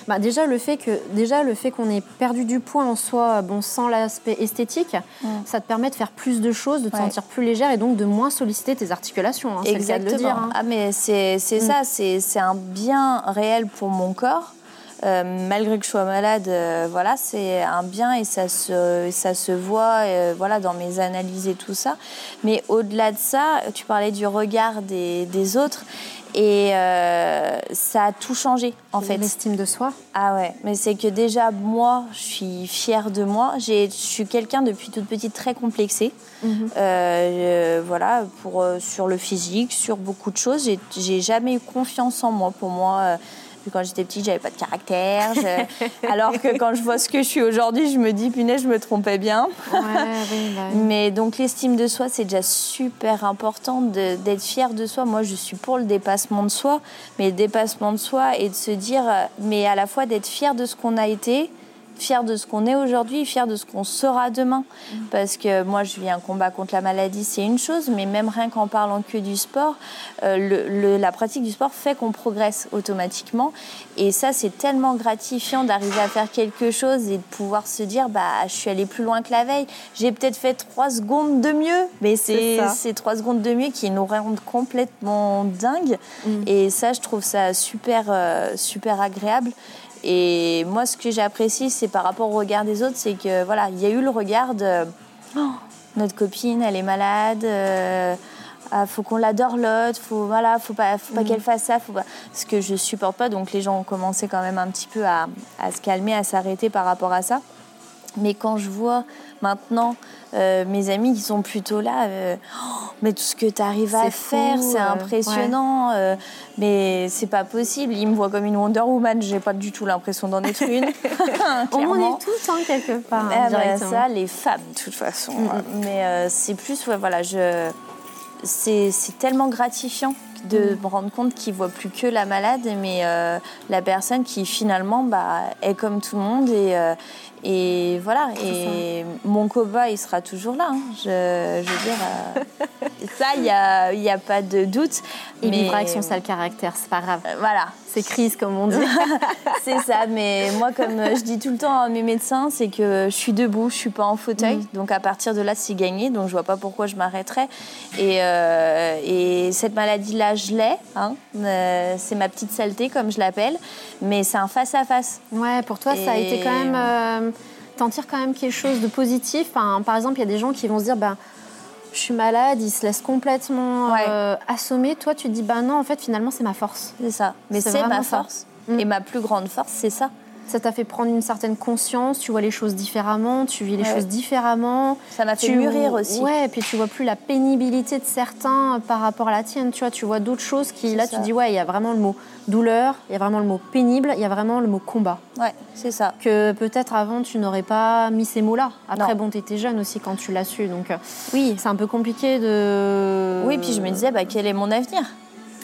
Bah, déjà le fait que déjà le fait qu'on ait perdu du poids en soi, bon sans l'aspect esthétique, mm. ça te permet de faire plus de choses, de te sentir plus légère et donc de moins solliciter tes articulations. Hein, Exactement. Le dire, hein. Ah mais c'est mm. ça, c'est un bien réel pour mon corps. Euh, malgré que je sois malade, euh, voilà, c'est un bien et ça se, ça se voit euh, voilà, dans mes analyses et tout ça. Mais au-delà de ça, tu parlais du regard des, des autres et ça a tout changé en fait. L'estime de soi Ah ouais, mais c'est que déjà moi, je suis fière de moi. Je suis quelqu'un depuis toute petite très complexée. Mhm. voilà, pour, sur le physique, sur beaucoup de choses. J'ai jamais eu confiance en moi. Pour moi, quand j'étais petite, j'avais pas de caractère. Alors que quand je vois ce que je suis aujourd'hui, je me dis, punaise, je me trompais bien. Bah Mais donc, l'estime de soi, c'est déjà super important d'être fier de soi. Moi, je suis pour le dépassement de soi, mais le dépassement de soi et de se dire, mais à la fois d'être fier de ce qu'on a été, fier de ce qu'on est aujourd'hui, fier de ce qu'on sera demain. Mm. Parce que moi, je vis un combat contre la maladie, c'est une chose, mais même rien qu'en parlant que du sport, euh, le, la pratique du sport fait qu'on progresse automatiquement. Et ça, c'est tellement gratifiant d'arriver à faire quelque chose et de pouvoir se dire, bah, je suis allée plus loin que la veille. J'ai peut-être fait trois secondes de mieux, mais c'est ces trois secondes de mieux qui nous rendent complètement dingues. Mm. Et ça, je trouve ça super, euh, super agréable. Et moi, ce que j'apprécie, c'est par rapport au regard des autres, c'est que voilà, il y a eu le regard de oh, notre copine, elle est malade. Euh, ah, faut qu'on l'adore l'autre, faut voilà, faut pas, faut pas mm. qu'elle fasse ça, faut pas... ce que je supporte pas. Donc les gens ont commencé quand même un petit peu à, à se calmer, à s'arrêter par rapport à ça. Mais quand je vois maintenant euh, mes amis qui sont plutôt là, euh, oh, mais tout ce que tu arrives à faire, c'est euh, impressionnant, mais c'est pas possible. Ils me voient comme une Wonder Woman, j'ai pas du tout l'impression d'en être une. On en est tous hein, quelque part. Eh ben, ça, les femmes, de toute façon. Mm, mm. Mais c'est plus, voilà, je... c'est tellement gratifiant de mm. me rendre compte qu'ils voient plus que la malade, mais la personne qui finalement bah, est comme tout le monde et, et voilà, et mon combat, il sera toujours là. Hein. Je, veux dire, euh, ça, il n'y a, y a pas de doute. Il mais... vivra avec son sale caractère, c'est pas grave. Euh, voilà. C'est crise, comme on dit. c'est ça, mais moi, comme je dis tout le temps à mes médecins, c'est que je suis debout, je suis pas en fauteuil. Mm. Donc à partir de là, c'est gagné. Donc je vois pas pourquoi je m'arrêterais. Et, euh, et, cette maladie-là, je l'ai. Hein. c'est ma petite saleté, comme je l'appelle. Mais c'est un face-à-face. Ouais, pour toi, ça a été quand même t'en tires quand même quelque chose de positif. par exemple, il y a des gens qui vont se dire, ben, je suis malade, ils se laissent complètement euh, assommer. Toi, tu te dis, ben non, en fait, finalement, c'est ma force. C'est ça. Mais c'est ma force. Et mm. ma plus grande force, c'est ça ça t'a fait prendre une certaine conscience, tu vois les choses différemment, tu vis les choses différemment. Ça m'a fait mûrir aussi. Ouais, et puis tu vois plus la pénibilité de certains par rapport à la tienne, tu vois, tu vois d'autres choses qui, là, tu dis, ouais, il y a vraiment le mot douleur, il y a vraiment le mot pénible, il y a vraiment le mot combat. Ouais, c'est ça. Que peut-être avant, tu n'aurais pas mis ces mots-là. Après, bon, tu étais jeune aussi quand tu l'as su, donc euh, oui, c'est un peu compliqué de... Oui, puis je me disais, bah, quel est mon avenir?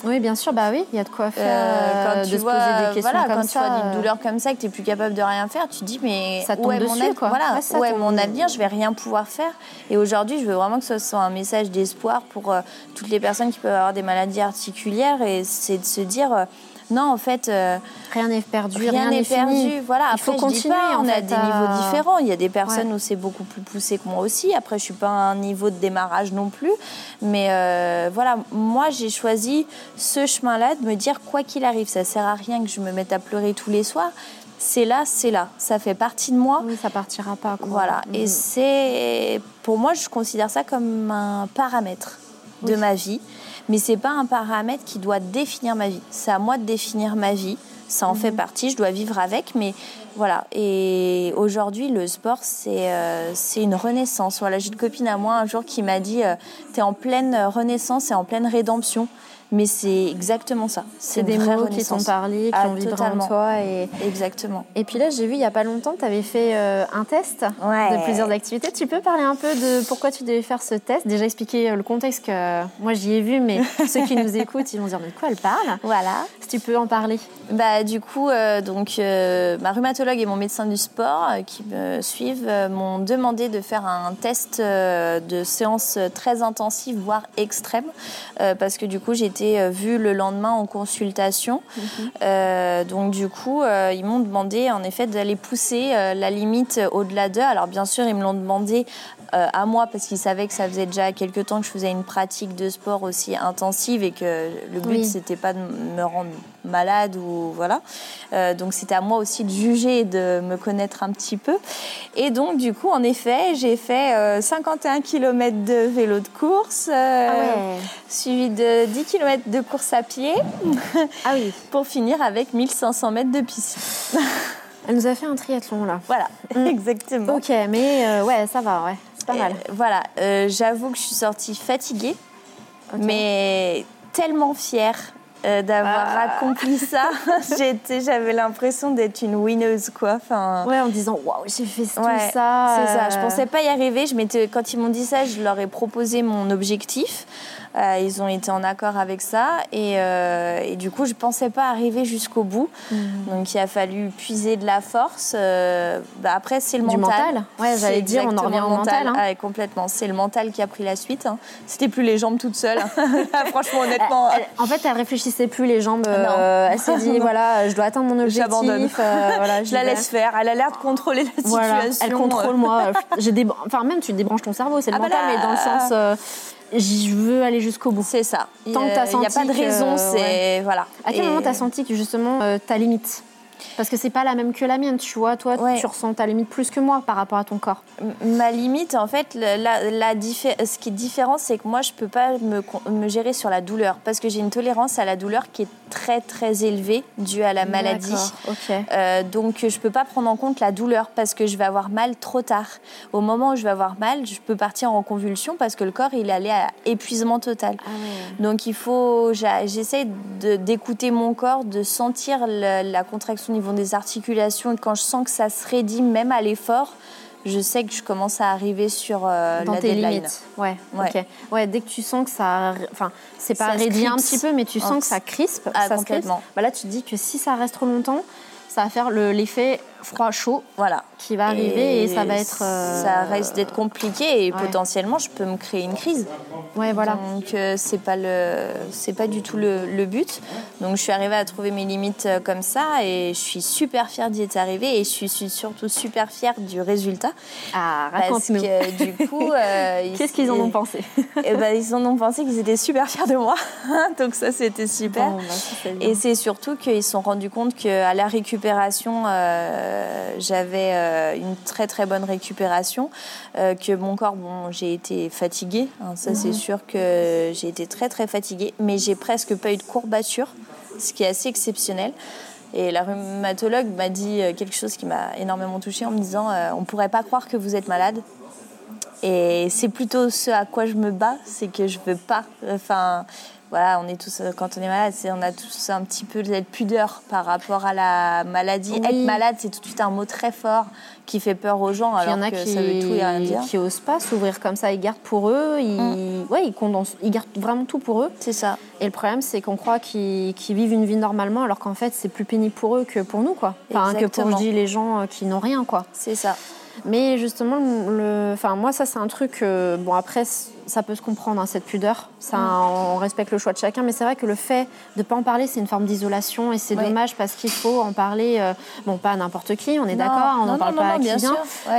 Oui, bien sûr, bah oui, il y a de quoi faire. Euh, quand tu vois, des questions comme quand tu vois une douleur comme ça, que tu n'es plus capable de rien faire, tu te dis, mais ça tombe dessus, quoi. Voilà, ouais, mon avenir, je vais rien pouvoir faire. Et aujourd'hui, je veux vraiment que ce soit un message d'espoir pour euh, toutes les personnes qui peuvent avoir des maladies articulaires et c'est de se dire non, en fait, euh, rien n'est perdu, rien n'est perdu. Voilà, il faut continuer. on a des niveaux différents. Il y a des personnes où c'est beaucoup plus poussé que moi aussi. Après, je suis pas à un niveau de démarrage non plus, mais euh, voilà, moi j'ai choisi ce chemin-là de me dire quoi qu'il arrive, ça sert à rien que je me mette à pleurer tous les soirs c'est là, c'est là. Ça fait partie de moi. Oui, ça partira pas. Voilà. Et mm. c'est, pour moi, je considère ça comme un paramètre de ma vie mais c'est pas un paramètre qui doit définir ma vie. C'est à moi de définir ma vie. Ça en fait mhm. partie, je dois vivre avec, mais voilà. Et aujourd'hui, le sport, c'est euh, c'est une renaissance. Voilà, j'ai une copine à moi un jour qui m'a dit euh, Tu es en pleine renaissance et en pleine rédemption. Mais c'est exactement ça. C'est des mots qui sont parlé, qui ah, ont vibré en toi. Et... Exactement. Et puis là, j'ai vu il n'y a pas longtemps, tu avais fait euh, un test de plusieurs activités. Tu peux parler un peu de pourquoi tu devais faire ce test? Déjà expliquer euh, le contexte que moi j'y ai vu, mais ceux qui nous écoutent, ils vont dire de quoi elle parle? Voilà. Si tu peux en parler. Bah, du coup, euh, donc, ma rhumatologue et mon médecin du sport qui me suivent m'ont demandé de faire un test de séance très intensive, voire extrême, parce que du coup j'ai été vue le lendemain en consultation. Mhm. donc du coup, ils m'ont demandé en effet d'aller pousser la limite au-delà d'eux. Alors bien sûr, ils me l'ont demandé à moi parce qu'ils savaient que ça faisait déjà quelques temps que je faisais une pratique de sport aussi intensive et que le but c'était pas de me rendre malade ou voilà. Euh, donc c'était à moi aussi de juger et de me connaître un petit peu. Et donc du coup, en effet, j'ai fait 51 euh, km de vélo de course, euh, ah suivi de 10 km de course à pied, ah oui. pour finir avec 1500 mètres de piscine. Elle nous a fait un triathlon là. Voilà, mm. exactement. Ok, mais ouais, ça va, ouais, c'est pas mal. Voilà, j'avoue que je suis sortie fatiguée, mais tellement fière euh, d'avoir ah. accompli ça. j'avais l'impression d'être une winneuse, quoi. Enfin, ouais, en disant waouh, j'ai fait tout ça. C'est ça. Je pensais pas y arriver. Je quand ils m'ont dit ça, je leur ai proposé mon objectif. Euh, ils ont été en accord avec ça. Et, euh, et du coup, je ne pensais pas arriver jusqu'au bout. Mhm. Donc, il a fallu puiser de la force. Euh, bah, après, c'est le du mental. Ouais, j'allais dire, on en revient au mental. Hein. Ah, complètement. C'est le mental qui a pris la suite. Hein. C'était plus les jambes toutes seules. Franchement, honnêtement. en fait, elle réfléchissait plus les jambes. elle s'est dit, voilà, je dois atteindre mon objectif. J'abandonne. voilà, je la laisse faire. Elle a l'air de contrôler la situation. Elle contrôle moi. Enfin, même tu débranches ton cerveau, c'est le ah, mental, mais dans le sens je veux aller jusqu'au bout. C'est ça. Tant que Il n'y a pas de raison, c'est. Voilà. À quel moment tu as senti que justement euh, ta limite? Parce que c'est pas la même que la mienne, tu vois. Toi, tu ressens ta limite plus que moi par rapport à ton corps. Ma limite, en fait, la, la, ce qui est différent, c'est que moi, je peux pas me, me, gérer sur la douleur parce que j'ai une tolérance à la douleur qui est très très élevée due à la maladie. Euh, donc, je peux pas prendre en compte la douleur parce que je vais avoir mal trop tard. Au moment où je vais avoir mal, je peux partir en convulsion parce que le corps, il est allé à épuisement total. Ah donc, il faut, j'essaie d'écouter mon corps, de sentir la contraction au niveau des articulations. Et quand je sens que ça se raidit, même à l'effort, je sais que je commence à arriver sur euh, Dans tes limites. Ouais, ouais. Ouais, dès que tu sens que ça, enfin, c'est pas raidi un petit peu, mais tu sens que ça crispe, ah, ça complètement. Bah là, tu te dis que si ça reste trop longtemps, ça va faire l'effet froid-chaud voilà. qui va arriver et, ça va être. Euh, ça risque d'être compliqué et potentiellement je peux me créer une crise. Ouais, voilà. Donc euh, c'est pas le, c'est pas du tout le, le, but. Donc je suis arrivée à trouver mes limites euh, comme ça et je suis super fière d'y être arrivée et je suis, surtout super fière du résultat. Ah, raconte-nous. Parce que du coup, qu'est-ce qu'ils en ont pensé? Eh ben ils en ont pensé qu'ils étaient super fiers de moi. Donc ça c'était super. Bah, et c'est surtout qu'ils se sont rendus compte qu'à la récupération euh, j'avais euh, une très très bonne récupération, euh, que mon corps, bon, j'ai été fatiguée, hein, ça c'est mhm. sûr que j'ai été très très fatiguée, mais j'ai presque pas eu de courbature, ce qui est assez exceptionnel. Et la rhumatologue m'a dit quelque chose qui m'a énormément touchée en me disant on ne pourrait pas croire que vous êtes malade. Et c'est plutôt ce à quoi je me bats, c'est que je veux pas. Enfin, voilà, on est tous, euh, quand on est malade, on a tous un petit peu de pudeur par rapport à la maladie. Être malade, c'est tout de suite un mot très fort qui fait peur aux gens. Alors il y en a qui, ça veut tout et rien dire. qui osent pas s'ouvrir comme ça. Ils gardent pour eux, ils, mm. ouais, ils, condensent, ils gardent vraiment tout pour eux. C'est ça. Et le problème, c'est qu'on croit qu'ils vivent une vie normalement, alors qu'en fait, c'est plus pénible pour eux que pour nous, quoi. Enfin, que pour les gens euh, qui n'ont rien, quoi. C'est ça. Mais justement, le, enfin, moi, ça, c'est un truc. Euh, bon, après, ça peut se comprendre, hein, cette pudeur. Ça, mm. On respecte le choix de chacun. Mais c'est vrai que le fait de ne pas en parler, c'est une forme d'isolation. Et c'est dommage parce qu'il faut en parler. Euh, bon, pas à n'importe qui, on est d'accord. On n'en parle pas à qui bien.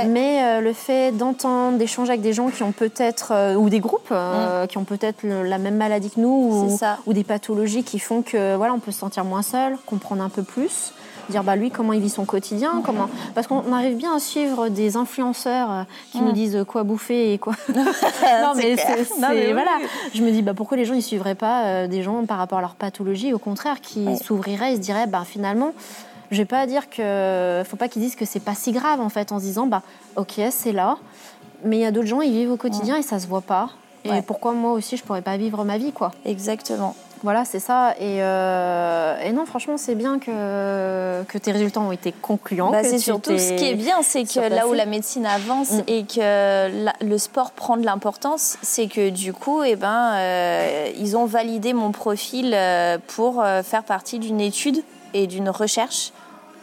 Mais euh, le fait d'entendre, d'échanger avec des gens qui ont peut-être. ou des groupes mm. qui ont peut-être la même maladie que nous. Ou, ou, des pathologies qui font que, voilà, on peut se sentir moins seul, comprendre un peu plus dire bah lui comment il vit son quotidien, comment parce qu'on arrive bien à suivre des influenceurs euh, qui nous disent quoi bouffer et quoi. non mais, c'est, voilà, je me dis bah pourquoi les gens ils suivraient pas euh, des gens par rapport à leur pathologie, au contraire qui s'ouvriraient et se diraient bah finalement je vais pas dire que faut pas qu'ils disent que c'est pas si grave en fait en se disant bah ok c'est là mais il y a d'autres gens ils vivent au quotidien et ça se voit pas. Et pourquoi moi aussi je pourrais pas vivre ma vie quoi? Exactement. Voilà, c'est ça. Euh, et, non, franchement, c'est bien que, que tes résultats ont été concluants. Bah, c'est surtout ce qui est bien, c'est que là où la médecine avance mm. et que le sport prend de l'importance, c'est que du coup, eh ben, euh, ils ont validé mon profil euh, pour faire partie d'une étude et d'une recherche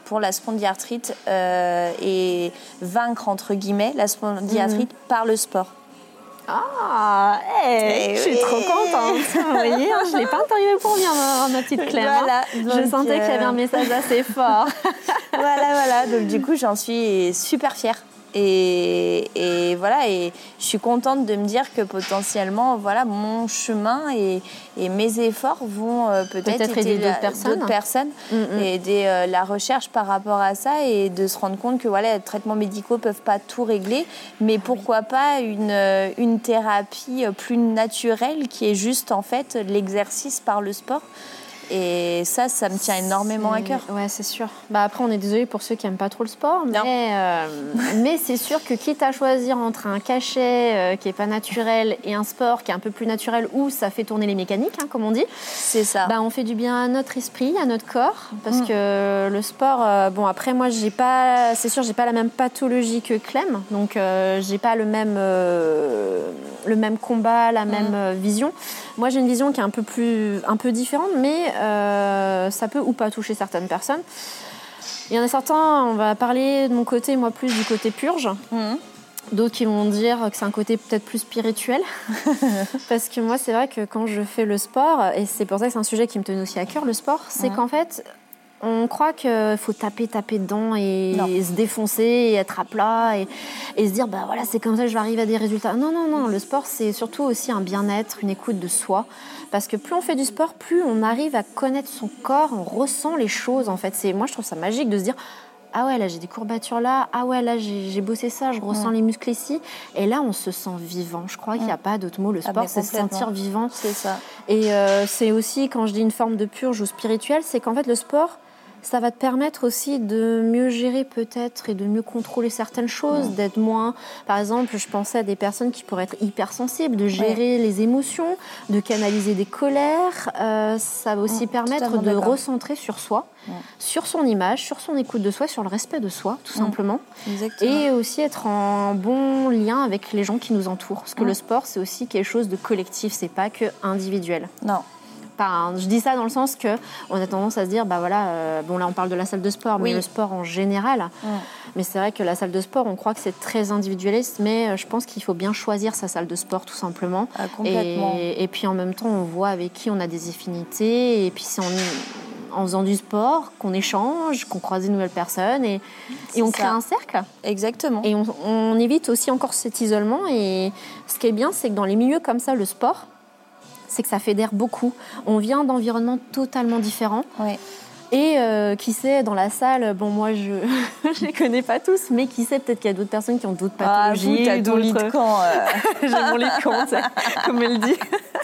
pour la spondyarthrite et vaincre entre guillemets la spondyarthrite par le sport. Ah, hey, je suis trop contente. Vous voyez, hein, je ne l'ai pas interviewée pour bien, ma, petite Claire. Hein. Voilà, je sentais qu'il y avait un message assez fort. voilà, voilà. Donc, du coup, j'en suis super fière. Et, voilà, et je suis contente de me dire que potentiellement, voilà, mon chemin et, mes efforts vont euh, peut-être aider d'autres personnes, mm, mm. et aider euh, la recherche par rapport à ça et de se rendre compte que voilà, les traitements médicaux peuvent pas tout régler, mais pourquoi pas une, euh, une thérapie plus naturelle qui est juste en fait l'exercice par le sport. Et ça, ça me tient énormément à cœur. Ouais, c'est sûr. Bah après, on est désolé pour ceux qui n'aiment pas trop le sport, mais, euh, mais c'est sûr que quitte à choisir entre un cachet euh, qui est pas naturel et un sport qui est un peu plus naturel où ça fait tourner les mécaniques, hein, comme on dit, c'est ça. Bah, on fait du bien à notre esprit, à notre corps, parce mm. que le sport, euh, bon après moi j'ai pas, c'est sûr, j'ai pas la même pathologie que Clem, donc j'ai pas le même le même combat, la mm. même vision. Moi j'ai une vision qui est un peu plus, un peu différente, mais euh, ça peut ou pas toucher certaines personnes. Il y en a certains, on va parler de mon côté, moi plus du côté purge. Mhm. D'autres qui vont dire que c'est un côté peut-être plus spirituel. Parce que moi, c'est vrai que quand je fais le sport, et c'est pour ça que c'est un sujet qui me tenait aussi à cœur, le sport, c'est qu'en fait, on croit qu'il faut taper, taper dedans et, se défoncer et être à plat et, et se dire, bah voilà, c'est comme ça que je vais arriver à des résultats. Non, non, non, le sport, c'est surtout aussi un bien-être, une écoute de soi. Parce que plus on fait du sport, plus on arrive à connaître son corps, on ressent les choses en fait. Moi, je trouve ça magique de se dire, ah ouais, là j'ai des courbatures là, ah ouais, là j'ai bossé ça, je ressens les muscles ici. Et là, on se sent vivant. Je crois qu'il n'y a pas d'autre mot. Le ah, sport, c'est se sentir vivant. C'est ça. Et euh, c'est aussi, quand je dis une forme de purge ou spirituelle, c'est qu'en fait, le sport, ça va te permettre aussi de mieux gérer peut-être et de mieux contrôler certaines choses, d'être moins... Par exemple, je pensais à des personnes qui pourraient être hypersensibles, de gérer les émotions, de canaliser des colères. Euh, ça va aussi permettre de recentrer sur soi, sur son image, sur son écoute de soi, sur le respect de soi, tout simplement. Et aussi être en bon lien avec les gens qui nous entourent. Parce que le sport, c'est aussi quelque chose de collectif, c'est pas que individuel. Non je dis ça dans le sens que on a tendance à se dire, bah voilà, euh, bon là on parle de la salle de sport, mais le sport en général. Mais c'est vrai que la salle de sport, on croit que c'est très individualiste, mais euh, je pense qu'il faut bien choisir sa salle de sport tout simplement. Ah, complètement. Et, puis en même temps, on voit avec qui on a des affinités, et puis c'est en, faisant du sport qu'on échange, qu'on croise des nouvelles personnes, et, et on crée un cercle. Exactement. Et on, on évite aussi encore cet isolement. Et ce qui est bien, c'est que dans les milieux comme ça, le sport, c'est que ça fédère beaucoup. On vient d'environnements totalement différents. Et euh, qui sait, dans la salle, bon, moi, je ne les connais pas tous, mais qui sait, peut-être qu'il y a d'autres personnes qui ont d'autres ah, pathologies. Ah, ton lit de camp. Euh. J'ai mon lit de camp, comme elle dit.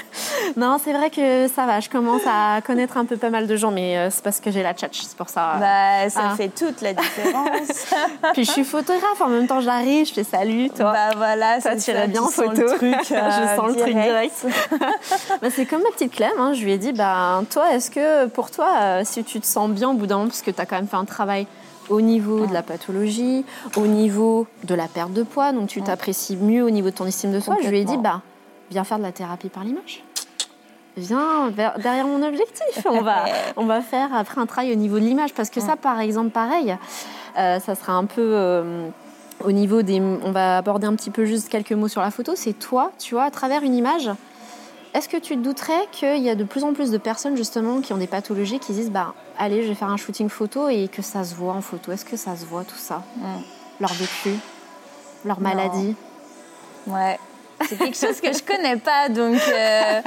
non, c'est vrai que ça va. Je commence à connaître un peu pas mal de gens, mais euh, c'est parce que j'ai la tchatch, c'est pour ça. Bah, ça ah. fait toute la différence. Puis je suis photographe, en même temps, j'arrive, je fais salut, toi. Bah voilà, ça tirait bien en photo. Le truc, je sens le truc direct. bah, c'est comme ma petite Clem, hein. je lui ai dit, bah, toi, est-ce que pour toi, si tu te sens bien au bout d'un moment, parce que tu as quand même fait un travail au niveau de la pathologie, au niveau de la perte de poids, donc tu t'apprécies mieux au niveau de ton estime de soi. Je lui ai dit, bah, viens faire de la thérapie par l'image. Viens derrière mon objectif. On va, on va faire après un travail au niveau de l'image, parce que ça, par exemple, pareil, euh, ça sera un peu. Euh, au niveau des. On va aborder un petit peu juste quelques mots sur la photo. C'est toi, tu vois, à travers une image, est-ce que tu te douterais qu'il y a de plus en plus de personnes justement qui ont des pathologies qui disent bah allez je vais faire un shooting photo et que ça se voit en photo Est-ce que ça se voit tout ça? Mm. Leur vécu, leur maladie? Ouais. C'est quelque chose que je connais pas donc. Euh,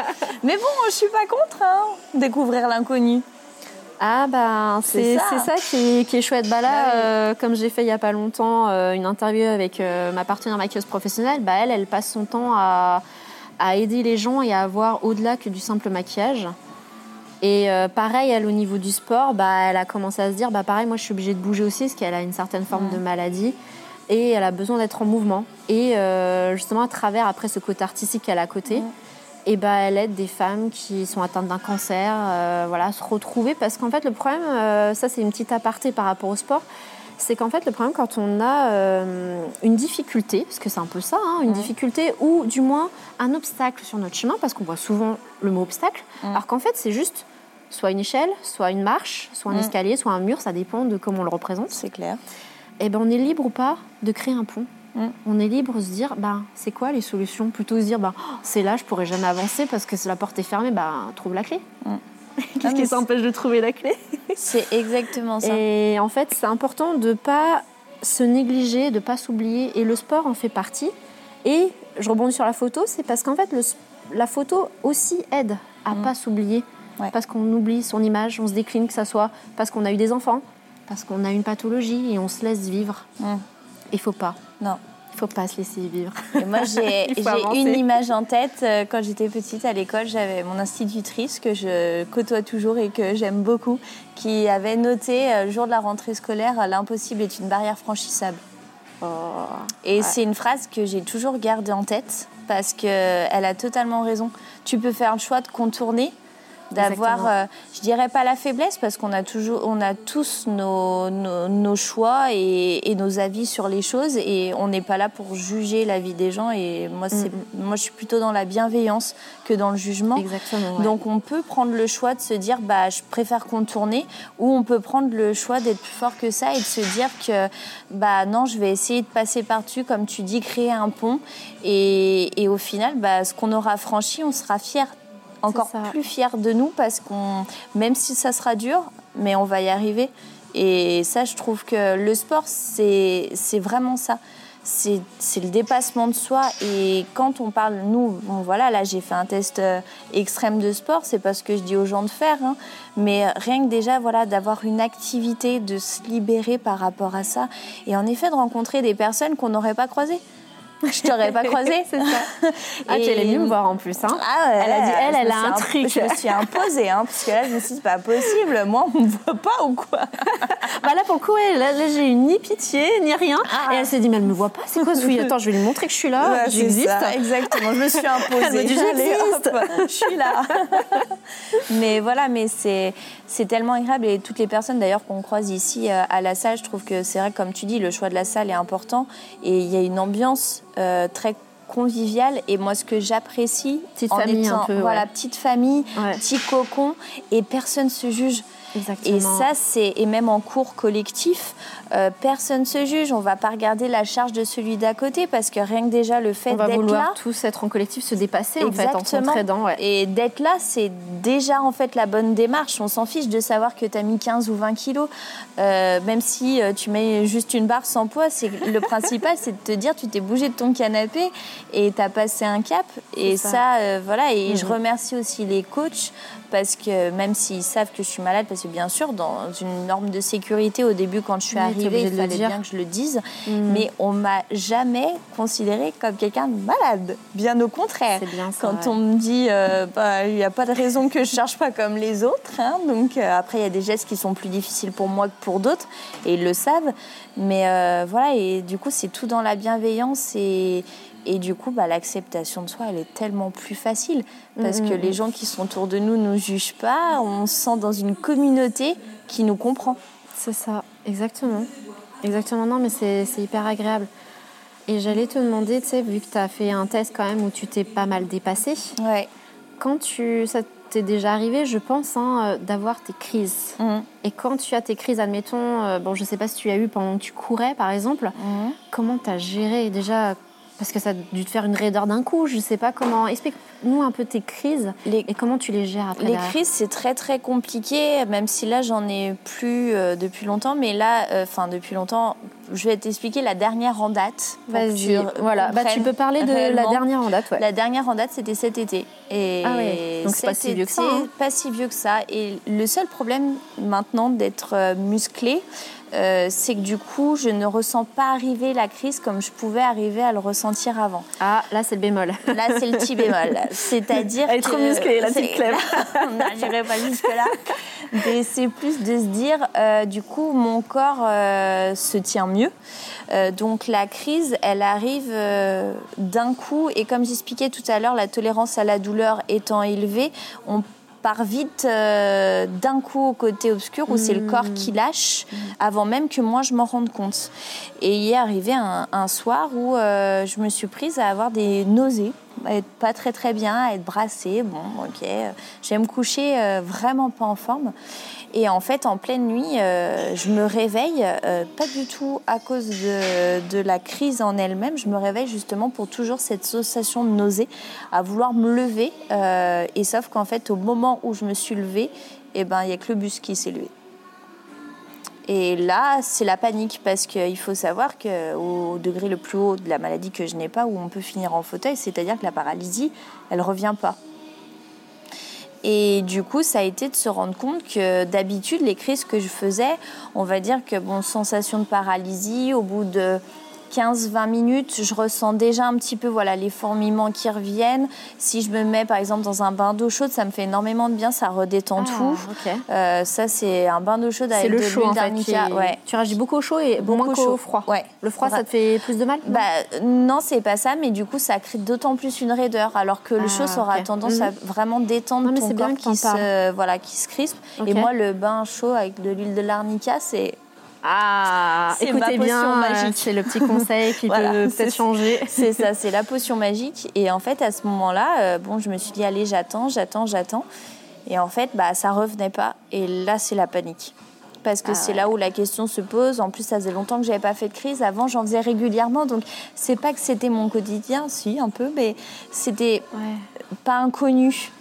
mais bon, je suis pas contre hein, découvrir l'inconnu. Ah bah c'est ça. qui, est, chouette. Bah là, bah euh, comme j'ai fait il y a pas longtemps euh, une interview avec ma partenaire maquilleuse professionnelle, bah elle, elle passe son temps à à aider les gens et à avoir au-delà que du simple maquillage. Et euh, pareil, elle, au niveau du sport, bah, elle a commencé à se dire, bah, pareil, moi je suis obligée de bouger aussi, parce qu'elle a une certaine forme de maladie. Et elle a besoin d'être en mouvement. Et euh, justement, à travers, après ce côté artistique qu'elle a à côté, et bah, elle aide des femmes qui sont atteintes d'un cancer, euh, voilà, à se retrouver. Parce qu'en fait, le problème, ça c'est une petite aparté par rapport au sport, c'est qu'en fait, le problème, quand on a une difficulté, parce que c'est un peu ça, hein, une difficulté ou du moins un obstacle sur notre chemin, parce qu'on voit souvent le mot obstacle, alors qu'en fait, c'est juste soit une échelle, soit une marche, soit un Mm. escalier, soit un mur, ça dépend de comment on le représente. C'est clair. Eh ben, on est libre ou pas de créer un pont. Mm. On est libre de se dire, bah, c'est quoi les solutions? Plutôt se dire, bah, oh, c'est là, je pourrais jamais avancer parce que si la porte est fermée, bah, trouve la clé. Mm. Qu'est-ce Ah, mais qui s'empêche de trouver la clé? C'est exactement ça. Et en fait, c'est important de pas se négliger, de pas s'oublier. Et le sport en fait partie. Et je rebondis sur la photo, c'est parce qu'en fait, le la photo aussi aide à Mm. pas s'oublier. Ouais. Parce qu'on oublie son image, on se décline, que ça soit parce qu'on a eu des enfants, parce qu'on a une pathologie et on se laisse vivre. Mm. Il faut pas. Non. Il faut pas se laisser vivre. Et moi, j'ai une image en tête. Euh, Quand j'étais petite à l'école, j'avais mon institutrice que je côtoie toujours et que j'aime beaucoup, qui avait noté euh, le jour de la rentrée scolaire euh, L'impossible est une barrière franchissable. Et Ouais. c'est une phrase que j'ai toujours gardée en tête parce qu'elle a totalement raison. Tu peux faire le choix de contourner, d'avoir, euh, je dirais pas la faiblesse parce qu'on a toujours, on a tous nos, nos, nos choix et, et nos avis sur les choses et on n'est pas là pour juger la vie des gens. Et moi, c'est, moi, je suis plutôt dans la bienveillance que dans le jugement. Exactement. ouais. Donc on peut prendre le choix de se dire bah je préfère contourner ou on peut prendre le choix d'être plus fort que ça et de se dire que bah non je vais essayer de passer par-dessus comme tu dis créer un pont et, et au final bah ce qu'on aura franchi on sera fier encore plus fier de nous parce qu'on même si ça sera dur mais on va y arriver. Et ça je trouve que le sport c'est vraiment ça. C'est le dépassement de soi. Et quand on parle, nous, bon, voilà, là j'ai fait un test euh, extrême de sport, c'est pas ce que je dis aux gens de faire, hein, mais rien que déjà, voilà, d'avoir une activité, de se libérer par rapport à ça, et en effet de rencontrer des personnes qu'on n'aurait pas croisées. Je t'aurais pas croisé. c'est ça. Ah, tu Et- es venue me voir en plus. Hein. Ah ouais, Elle a dit, elle, elle me a un truc. Je me suis imposée, hein, parce que là, je me suis dit, c'est pas possible. Moi, on me voit pas ou quoi? Bah là, pour le coup, ouais, là, là, j'ai eu ni pitié, ni rien. Ah. Et elle s'est dit, mais elle me voit pas, c'est quoi ce fouille Attends, je vais lui montrer que je suis là, Ouais, j'existe. exactement. Je me suis imposée. Elle m'a dit, j'existe. je suis là. mais voilà, mais c'est c'est tellement agréable et toutes les personnes d'ailleurs qu'on croise ici euh, à la salle, je trouve que c'est vrai, comme tu dis, le choix de la salle est important et il y a une ambiance euh, très conviviale et moi ce que j'apprécie en famille étant un peu, voilà petite famille Ouais. petit cocon et personne se juge Exactement. et ça, c'est et même en cours collectif, euh, personne se juge. On va pas regarder la charge de celui d'à côté parce que rien que déjà le fait on va d'être vouloir là, tous être en collectif, se dépasser en fait, en s'entraidant. Ouais. et d'être là, c'est déjà en fait la bonne démarche. On s'en fiche de savoir que tu as mis 15 ou 20 kilos, Euh, même si euh, tu mets juste une barre sans poids. C'est le principal, c'est de te dire tu t'es bougé de ton canapé et tu as passé un cap. Et ça, ça. euh, voilà. Et je Mhm. remercie aussi les coachs parce que même s'ils savent que je suis malade, parce que bien sûr, dans une norme de sécurité au début, quand je suis Oui, arrivée, il fallait bien que je le dise. Mhm. Mais on m'a jamais considérée comme quelqu'un de malade. Bien au contraire. C'est bien ça. Quand ouais. on me dit, euh, bah, il n'y a pas de raison que je cherche pas comme les autres. hein. donc euh, après, il y a des gestes qui sont plus difficiles pour moi que pour d'autres, et ils le savent. Mais euh, voilà, et du coup, c'est tout dans la bienveillance et, et du coup, bah, l'acceptation de soi, elle est tellement plus facile parce Mhm, que mhm. les gens qui sont autour de nous nous jugent pas. On se sent dans une communauté qui nous comprend. C'est ça, exactement. Exactement, non, mais c'est hyper agréable. Et j'allais te demander, tu sais, vu que tu as fait un test quand même où tu t'es pas mal dépassé, Ouais. quand tu, ça t'est déjà arrivé, je pense, hein, euh, d'avoir tes crises. Et quand tu as tes crises, admettons, euh, bon, je sais pas si tu as eu pendant que tu courais, par exemple, comment tu as géré déjà Parce que ça a dû te faire une raideur d'un coup, je sais pas comment. Explique-nous un peu tes crises Les et comment tu les gères après. Les derrière. crises, c'est très très compliqué, même si là j'en ai plus euh, depuis longtemps. Mais là, euh, enfin depuis longtemps, je vais t'expliquer la dernière en date. Vas-y, tu voilà. Bah, tu peux parler de la dernière en date, ouais. La dernière en date, c'était cet été. Et Ah ouais, donc c'est pas si vieux que ça, hein. Pas si vieux que ça. Et le seul problème maintenant d'être euh, musclé, euh, c'est que du coup, je ne ressens pas arriver la crise comme je pouvais arriver à le ressentir avant. Ah, là, c'est le bémol. Là, c'est le petit bémol. C'est-à-dire Elle est trop musclée, la c'est- petite Clem. non, j'irai pas jusque-là. Mais c'est plus de se dire, euh, du coup, mon corps euh, se tient mieux. Donc la crise, elle arrive d'un coup. Et comme j'expliquais tout à l'heure, la tolérance à la douleur étant élevée, on part vite euh, d'un coup au côté obscur où c'est le corps qui lâche avant même que moi je m'en rende compte. Et il est arrivé un, un soir où euh, je me suis prise à avoir des nausées être pas très très bien, être brassée. Bon, ok. Je vais me coucher euh, vraiment pas en forme. Et en fait, en pleine nuit, euh, je me réveille, euh, pas du tout à cause de, la crise en elle-même, je me réveille justement pour toujours cette sensation de nausée, à vouloir me lever. et sauf qu'en fait, au moment où je me suis levée, eh ben, il n'y a que le bus qui s'est levé. Et là, c'est la panique parce qu'il faut savoir qu'au degré le plus haut de la maladie que je n'ai pas, où on peut finir en fauteuil, c'est-à-dire que la paralysie, elle ne revient pas. Et du coup, ça a été de se rendre compte que d'habitude, les crises que je faisais, on va dire que, bon, sensation de paralysie, au bout de 15-20 minutes, je ressens déjà un petit peu voilà, les fourmillements qui reviennent. Si je me mets par exemple dans un bain d'eau chaude, ça me fait énormément de bien, ça redétend tout. ok. Euh, ça, c'est un bain d'eau chaude avec le de chaud l'huile en fait. qui Ouais. Tu réagis beaucoup au chaud et Beaucoup moins chaud. qu'au froid. Ouais. Le froid, ça te fait plus de mal non? Bah, non, c'est pas ça, mais du coup, ça crée d'autant plus une raideur, alors que le Ah, chaud, ça aura tendance Mhm. à vraiment détendre Non, mais ton bien corps qui se, voilà, qui se crispe. Et moi, le bain chaud avec de l'huile de l'arnica, c'est Ah, C'est écoutez ma bien, potion euh, magique. c'est le petit conseil qui Voilà, peut peut-être changer. c'est ça, c'est la potion magique. Et en fait, à ce moment-là, euh, bon, je me suis dit, allez, j'attends, j'attends, j'attends. Et en fait, bah, ça revenait pas. Et là, c'est la panique. Parce que Ah c'est ouais. là où la question se pose. En plus, ça faisait longtemps que j'avais pas fait de crise. Avant, j'en faisais régulièrement. Donc, c'est pas que c'était mon quotidien, si, un peu, mais c'était pas inconnu.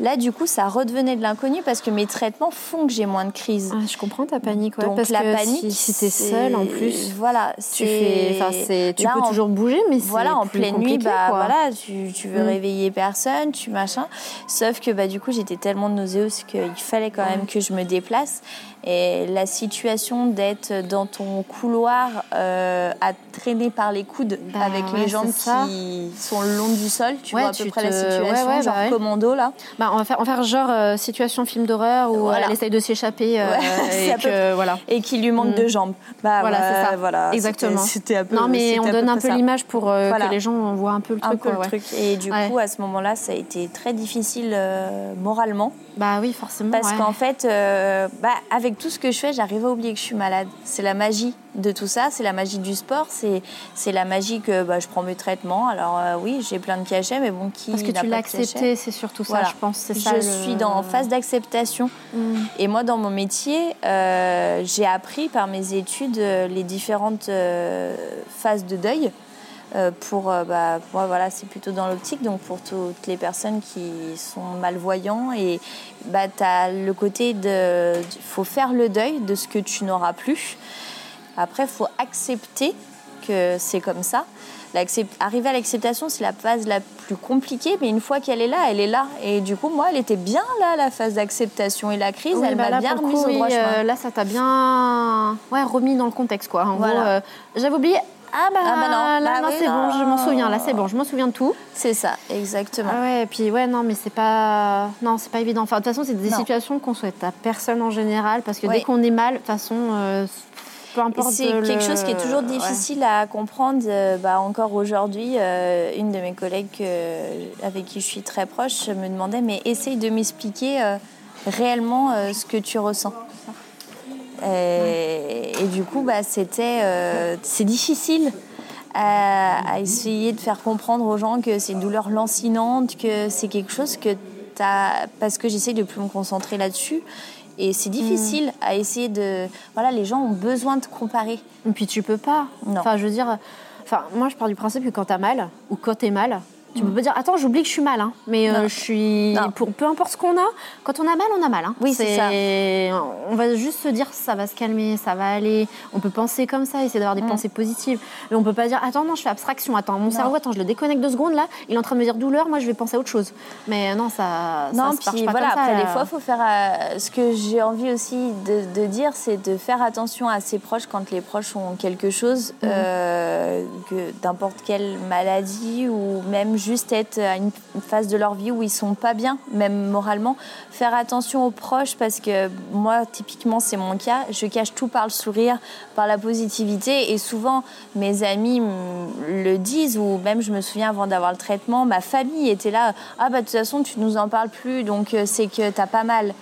Là, du coup, ça redevenait de l'inconnu parce que mes traitements font que j'ai moins de crises. Ah, je comprends ta panique, ouais, Donc parce la que panique, si, si t'es c'est- seule en plus, voilà, tu c'est- fais, enfin, c'est, tu Là, peux en- toujours bouger, mais voilà, en plus pleine nuit, bah quoi. voilà, tu, tu veux Mm. réveiller personne, tu machin. Sauf que bah du coup, j'étais tellement nauséeuse qu'il fallait quand même que je me déplace. Et la situation d'être dans ton couloir euh, à traîner par les coudes Bah avec ouais, les jambes qui sont le long du sol, tu Ouais, vois à tu peu près te- la situation, ouais, ouais, genre bah commando là. Bah, on va faire, on va faire genre euh, situation film d'horreur où Voilà. elle essaye de s'échapper euh, et peu voilà. Et qui lui manque Mm. de jambes. Bah Voilà, c'est ça. Voilà, Exactement. c'était- C'était un peu. Non, mais on donne un peu l'image pour euh, Voilà. que les gens voient un peu le truc. peu le truc. Et du coup, à ce moment-là, ça a été très difficile euh, moralement. Bah oui, forcément. Parce qu'en fait, euh, bah, avec tout ce que je fais, j'arrive à oublier que je suis malade. C'est la magie de tout ça, c'est la magie du sport, c'est la magie que bah, je prends mes traitements. Alors euh, oui, j'ai plein de cachets, mais bon, qui Parce que tu l'as accepté, c'est surtout ça, Voilà. je pense. C'est Je ça, le- suis dans en phase d'acceptation. Mm. Et moi, dans mon métier, euh, j'ai appris par mes études euh, les différentes euh, phases de deuil. Euh, pour, euh, bah, moi, voilà, c'est plutôt dans l'optique, donc pour toutes les personnes qui sont malvoyants. Et bah, tu as le côté de. Il faut faire le deuil de ce que tu n'auras plus. Après, il faut accepter que c'est comme ça. Arriver à l'acceptation, c'est la phase la plus compliquée, mais une fois qu'elle est là, elle est là. Et du coup, moi, elle était bien là, la phase d'acceptation. Et la crise, Oui, elle bah m'a bien remise au droit chemin. euh, là, ça t'a bien ouais, remis dans le contexte, quoi. En Voilà. euh, j'avais oublié. Ah bah, Ah bah non, là, bah oui, c'est bon, je m'en souviens. Là, c'est bon, je m'en souviens de tout. C'est ça, exactement. Ah ouais, et puis ouais, non, mais c'est pas, non, c'est pas évident. Enfin, de toute façon, c'est des Non. situations qu'on souhaite à personne en général, parce que dès qu'on est mal, de toute façon, euh, peu importe. C'est le- quelque chose qui est toujours ouais. difficile à comprendre. euh, bah, encore aujourd'hui, euh, une de mes collègues euh, avec qui je suis très proche me demandait mais essaye de m'expliquer réellement ce que tu ressens. Et, et du coup, bah, c'était, euh, c'est difficile à, à essayer de faire comprendre aux gens que c'est une douleur lancinante, que c'est quelque chose que tu as. Parce que j'essaye de plus me concentrer là-dessus. Et c'est difficile à essayer de. Voilà, les gens ont besoin de comparer. Et puis tu peux pas. Non. Enfin, je veux dire, enfin, moi, je pars du principe que quand t'as mal ou quand t'es mal. Tu peux pas dire attends j'oublie que je suis mal hein. mais euh, je suis Non. pour peu importe ce qu'on a quand on a mal on a mal hein. Oui, c'est ça. on va juste se dire ça va se calmer ça va aller on peut penser comme ça essayer d'avoir des pensées positives mais on peut pas dire attends non je fais abstraction attends mon cerveau attends je le déconnecte deux secondes là il est en train de me dire douleur moi je vais penser à autre chose mais non ça Non, ça se puis pas voilà, comme ça, après, des fois, il faut faire. euh, ce que j'ai envie aussi de, de dire, c'est de faire attention à ses proches quand les proches ont quelque chose, euh, que n'importe quelle maladie ou même juste être à une phase de leur vie où ils sont pas bien, même moralement. Faire attention aux proches parce que moi, typiquement, c'est mon cas. Je cache tout par le sourire, par la positivité et souvent mes amis le disent ou même je me souviens avant d'avoir le traitement, ma famille était là. Ah bah de toute façon, tu nous en parles plus, donc euh, c'est que t'as pas mal.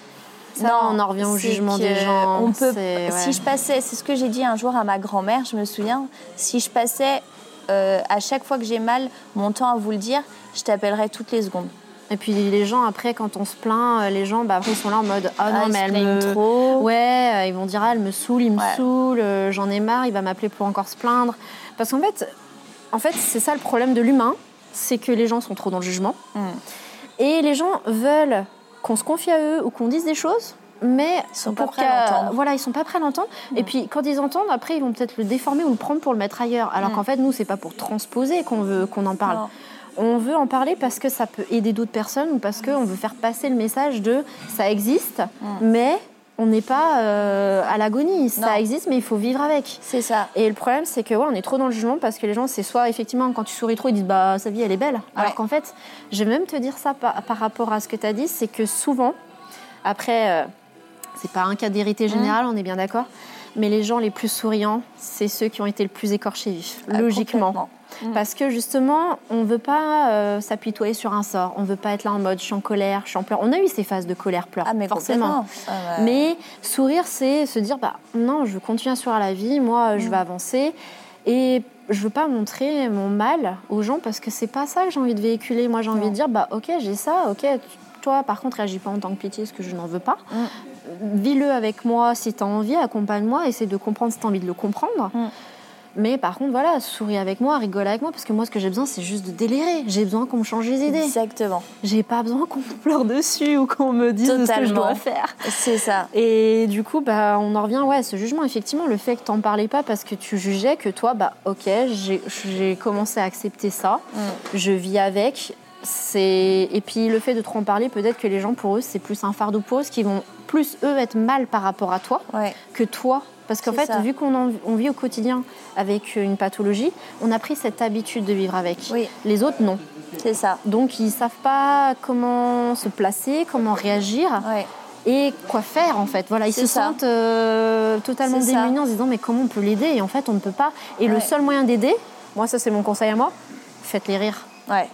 Ça, on en revient au jugement des gens, On peut, Si je passais, c'est ce que j'ai dit un jour à ma grand-mère, je me souviens, si je passais euh, à chaque fois que j'ai mal mon temps à vous le dire, je t'appellerai toutes les secondes. Et puis les gens après quand on se plaint, euh, les gens bah, après ils sont là en mode ah non Ah, mais elle me trop. ouais euh, ils vont dire ah, elle me saoule, il me Ouais. saoule, euh, j'en ai marre, il va m'appeler pour encore se plaindre parce qu'en fait en fait c'est ça le problème de l'humain, c'est que les gens sont trop dans le jugement Mm. et les gens veulent qu'on se confie à eux ou qu'on dise des choses. Mais sont pas prêts à. Voilà, ils sont pas prêts à l'entendre. Et puis quand ils entendent, après ils vont peut-être le déformer ou le prendre pour le mettre ailleurs. Alors qu'en fait, nous, c'est pas pour transposer qu'on veut qu'on en parle. Non. On veut en parler parce que ça peut aider d'autres personnes ou parce qu'on veut faire passer le message de ça existe, mais on n'est pas euh, à l'agonie. Ça existe, mais il faut vivre avec. C'est ça. Et le problème, c'est que ouais, on est trop dans le jugement parce que les gens, c'est soit effectivement quand tu souris trop, ils disent bah sa vie elle est belle. Alors qu'en fait, je vais même te dire ça par, par rapport à ce que tu as dit, c'est que souvent, après, euh, c'est pas un cas d'hérité Mmh. général, on est bien d'accord, mais les gens les plus souriants, c'est ceux qui ont été le plus écorchés vifs, Ah, logiquement. Mm. Parce que justement, on veut pas euh, s'apitoyer sur un sort, on veut pas être là en mode je suis en colère, je suis en pleurs. On a eu ces phases de colère, pleurs, Ah, mais forcément. Ah, Mais sourire, c'est se dire bah non, je veux continuer à sourire la vie, moi Mm. je vais avancer et je veux pas montrer mon mal aux gens parce que c'est pas ça que j'ai envie de véhiculer. Moi j'ai envie de dire bah ok j'ai ça, ok toi par contre réagis pas en tant que pitié parce que je n'en veux pas. Mm. Vis-le avec moi si tu as envie, accompagne-moi, essaie de comprendre si tu as envie de le comprendre. Mm. Mais par contre, voilà, souris avec moi, rigole avec moi, parce que moi, ce que j'ai besoin, c'est juste de délirer. J'ai besoin qu'on me change les idées. Exactement. J'ai pas besoin qu'on me pleure dessus ou qu'on me dise ce que je dois faire. C'est ça. Et du coup, bah, on en revient ouais, à ce jugement. Effectivement, le fait que t'en parlais pas parce que tu jugeais que toi, bah, ok, j'ai j'ai commencé à accepter ça, Mm. je vis avec. C'est et puis le fait de trop en parler, peut-être que les gens pour eux c'est plus un fardeau pour eux, qui vont plus eux être mal par rapport à toi Ouais. que toi. Parce qu'en fait, ça. vu qu'on on vit au quotidien avec une pathologie, on a pris cette habitude de vivre avec. Oui. Les autres, non. C'est ça. Donc, ils savent pas comment se placer, comment réagir Ouais. et quoi faire en fait. Voilà, ils se ça. sentent euh, totalement ça. démunis en se disant mais comment on peut l'aider? Et en fait, on ne peut pas. Et le seul moyen d'aider, moi ça c'est mon conseil à moi, faites-les rire. Ouais.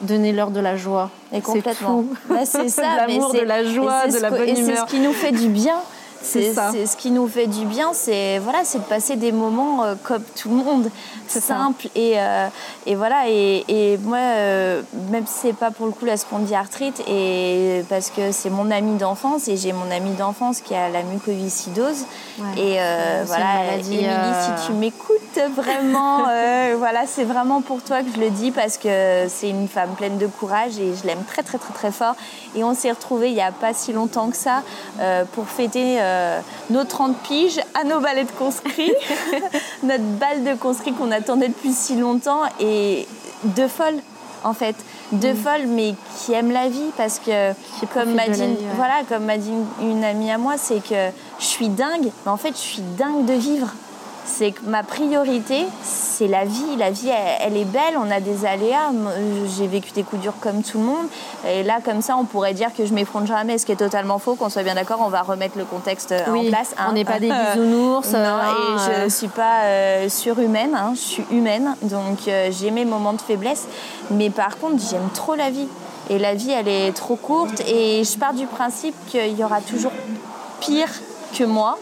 Donnez-leur de la joie. Et C'est complètement. tout. Bah, c'est ça. l'amour, c'est- de la joie, c'est de la bonne Et c'est humeur. ce qui nous fait du bien. C'est ça. c'est ce qui nous fait du bien, c'est voilà, c'est de passer des moments euh, comme tout le monde, ça. simple et, euh, et voilà. Et, et moi, euh, même si c'est pas pour le coup la spondyarthrite, et parce que c'est mon ami d'enfance et j'ai mon ami d'enfance qui a la mucoviscidose. Ouais. Et voilà, Émilie, si tu m'écoutes vraiment, voilà, c'est vraiment pour toi que je le dis parce que c'est une femme pleine de courage et je l'aime très très très très fort. Et on s'est retrouvés il n'y a pas si longtemps que ça pour fêter euh, nos 30 piges à nos balais de conscrits, notre balle de conscrits qu'on attendait depuis si longtemps et deux folles en fait, deux folles mais qui aiment la vie parce que comme m'a de dit, ouais. voilà, comme m'a dit une, une amie à moi, c'est que je suis dingue, mais en fait, je suis dingue de vivre. C'est que ma priorité, c'est la vie. La vie, elle, elle est belle, on a des aléas. J'ai vécu des coups durs comme tout le monde. Et là, comme ça, on pourrait dire que je m'effondre jamais, ce qui est totalement faux. Qu'on soit bien d'accord, on va remettre le contexte euh, Oui, en place. hein. on n'est pas des bisounours. Non, euh, et je euh, ne suis pas euh, surhumaine, hein, je suis humaine, donc euh, j'ai mes moments de faiblesse. Mais par contre, j'aime trop la vie. Et la vie, elle est trop courte. Et je pars du principe qu'il y aura toujours pire que moi.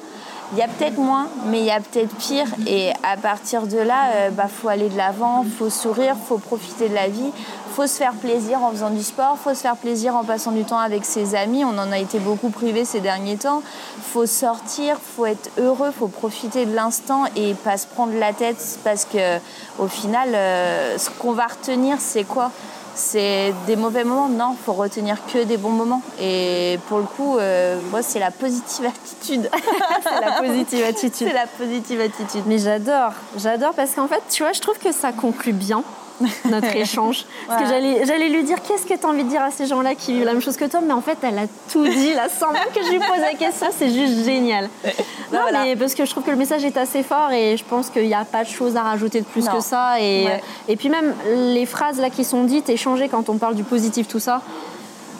Il y a peut-être moins, mais il y a peut-être pire. Et à partir de là, il bah, faut aller de l'avant, faut sourire, faut profiter de la vie, faut se faire plaisir en faisant du sport, faut se faire plaisir en passant du temps avec ses amis. On en a été beaucoup privés ces derniers temps. faut sortir, faut être heureux, faut profiter de l'instant et pas se prendre la tête parce que au final, euh, ce qu'on va retenir, c'est quoi? C'est des mauvais moments Non, faut retenir que des bons moments. Et pour le coup, euh, moi, c'est la positive attitude. c'est la positive attitude. c'est la positive attitude. Mais j'adore, j'adore parce qu'en fait, tu vois, je trouve que ça conclut bien notre échange. Parce que Voilà. j'allais, j'allais lui dire qu'est-ce que tu as envie de dire à ces gens-là qui vivent la même chose que toi, mais en fait, elle a tout dit là, sans même que je lui pose la question, c'est juste génial. Non, voilà. mais parce que je trouve que le message est assez fort et je pense qu'il n'y a pas de choses à rajouter de plus Non. que ça. Et, Ouais. et puis même les phrases là qui sont dites, échangées quand on parle du positif, tout ça,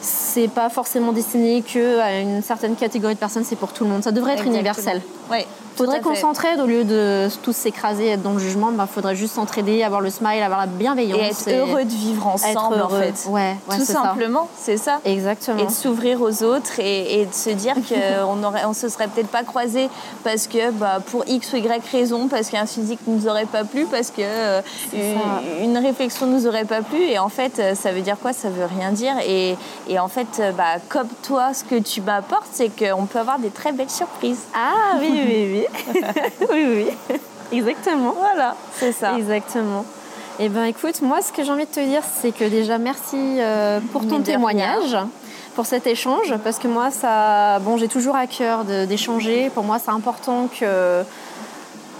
c'est pas forcément destiné que à une certaine catégorie de personnes, c'est pour tout le monde. Ça devrait être Exactement. universel. Ouais. Faudrait qu'on s'entraide au lieu de tous s'écraser, être dans le jugement. Bah, faudrait juste s'entraider, avoir le smile, avoir la bienveillance. Et être heureux de vivre ensemble, être en fait. Ouais, ouais, tout simplement, c'est ça. Exactement. Et de s'ouvrir aux autres et, et de se dire qu'on aurait, on se serait peut-être pas croisés parce que bah, pour X ou Y raison, parce qu'un physique nous aurait pas plu, parce que euh, une, une réflexion nous aurait pas plu. Et en fait, euh, ça veut dire quoi? Ça veut rien dire. Et, et en fait, euh, bah, comme toi, ce que tu m'apportes, c'est qu'on peut avoir des très belles surprises. Ah oui, oui, oui. oui, oui. Exactement. Voilà, c'est ça. Exactement. Eh ben écoute, moi ce que j'ai envie de te dire, c'est que déjà merci euh, pour ton témoignage, pour cet échange, parce que moi ça, bon, j'ai toujours à cœur d'échanger. Pour moi, c'est important que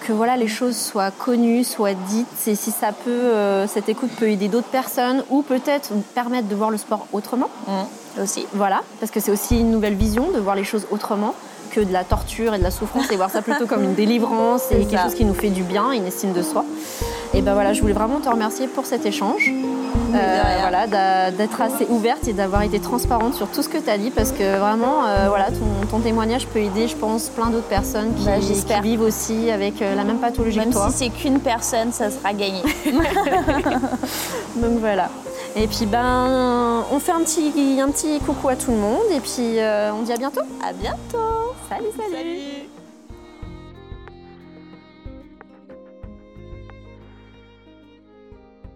que voilà les choses soient connues, soient dites, et si ça peut, euh, cette écoute peut aider d'autres personnes ou peut-être permettre de voir le sport autrement. Mmh, aussi. Voilà, parce que c'est aussi une nouvelle vision de voir les choses autrement que de la torture et de la souffrance et voir ça plutôt comme une délivrance et quelque ça. chose qui nous fait du bien, une estime de soi. Et ben voilà, je voulais vraiment te remercier pour cet échange. Euh, voilà, d'être assez ouverte et d'avoir été transparente sur tout ce que tu as dit parce que vraiment, euh, voilà, ton, ton témoignage peut aider, je pense, plein d'autres personnes qui, Bah, qui vivent aussi avec euh, la même pathologie Même que toi. si c'est qu'une personne, ça sera gagné. Donc voilà. Et puis ben, on fait un petit, un petit coucou à tout le monde et puis on dit à bientôt. à bientôt. salut. salut. Salut.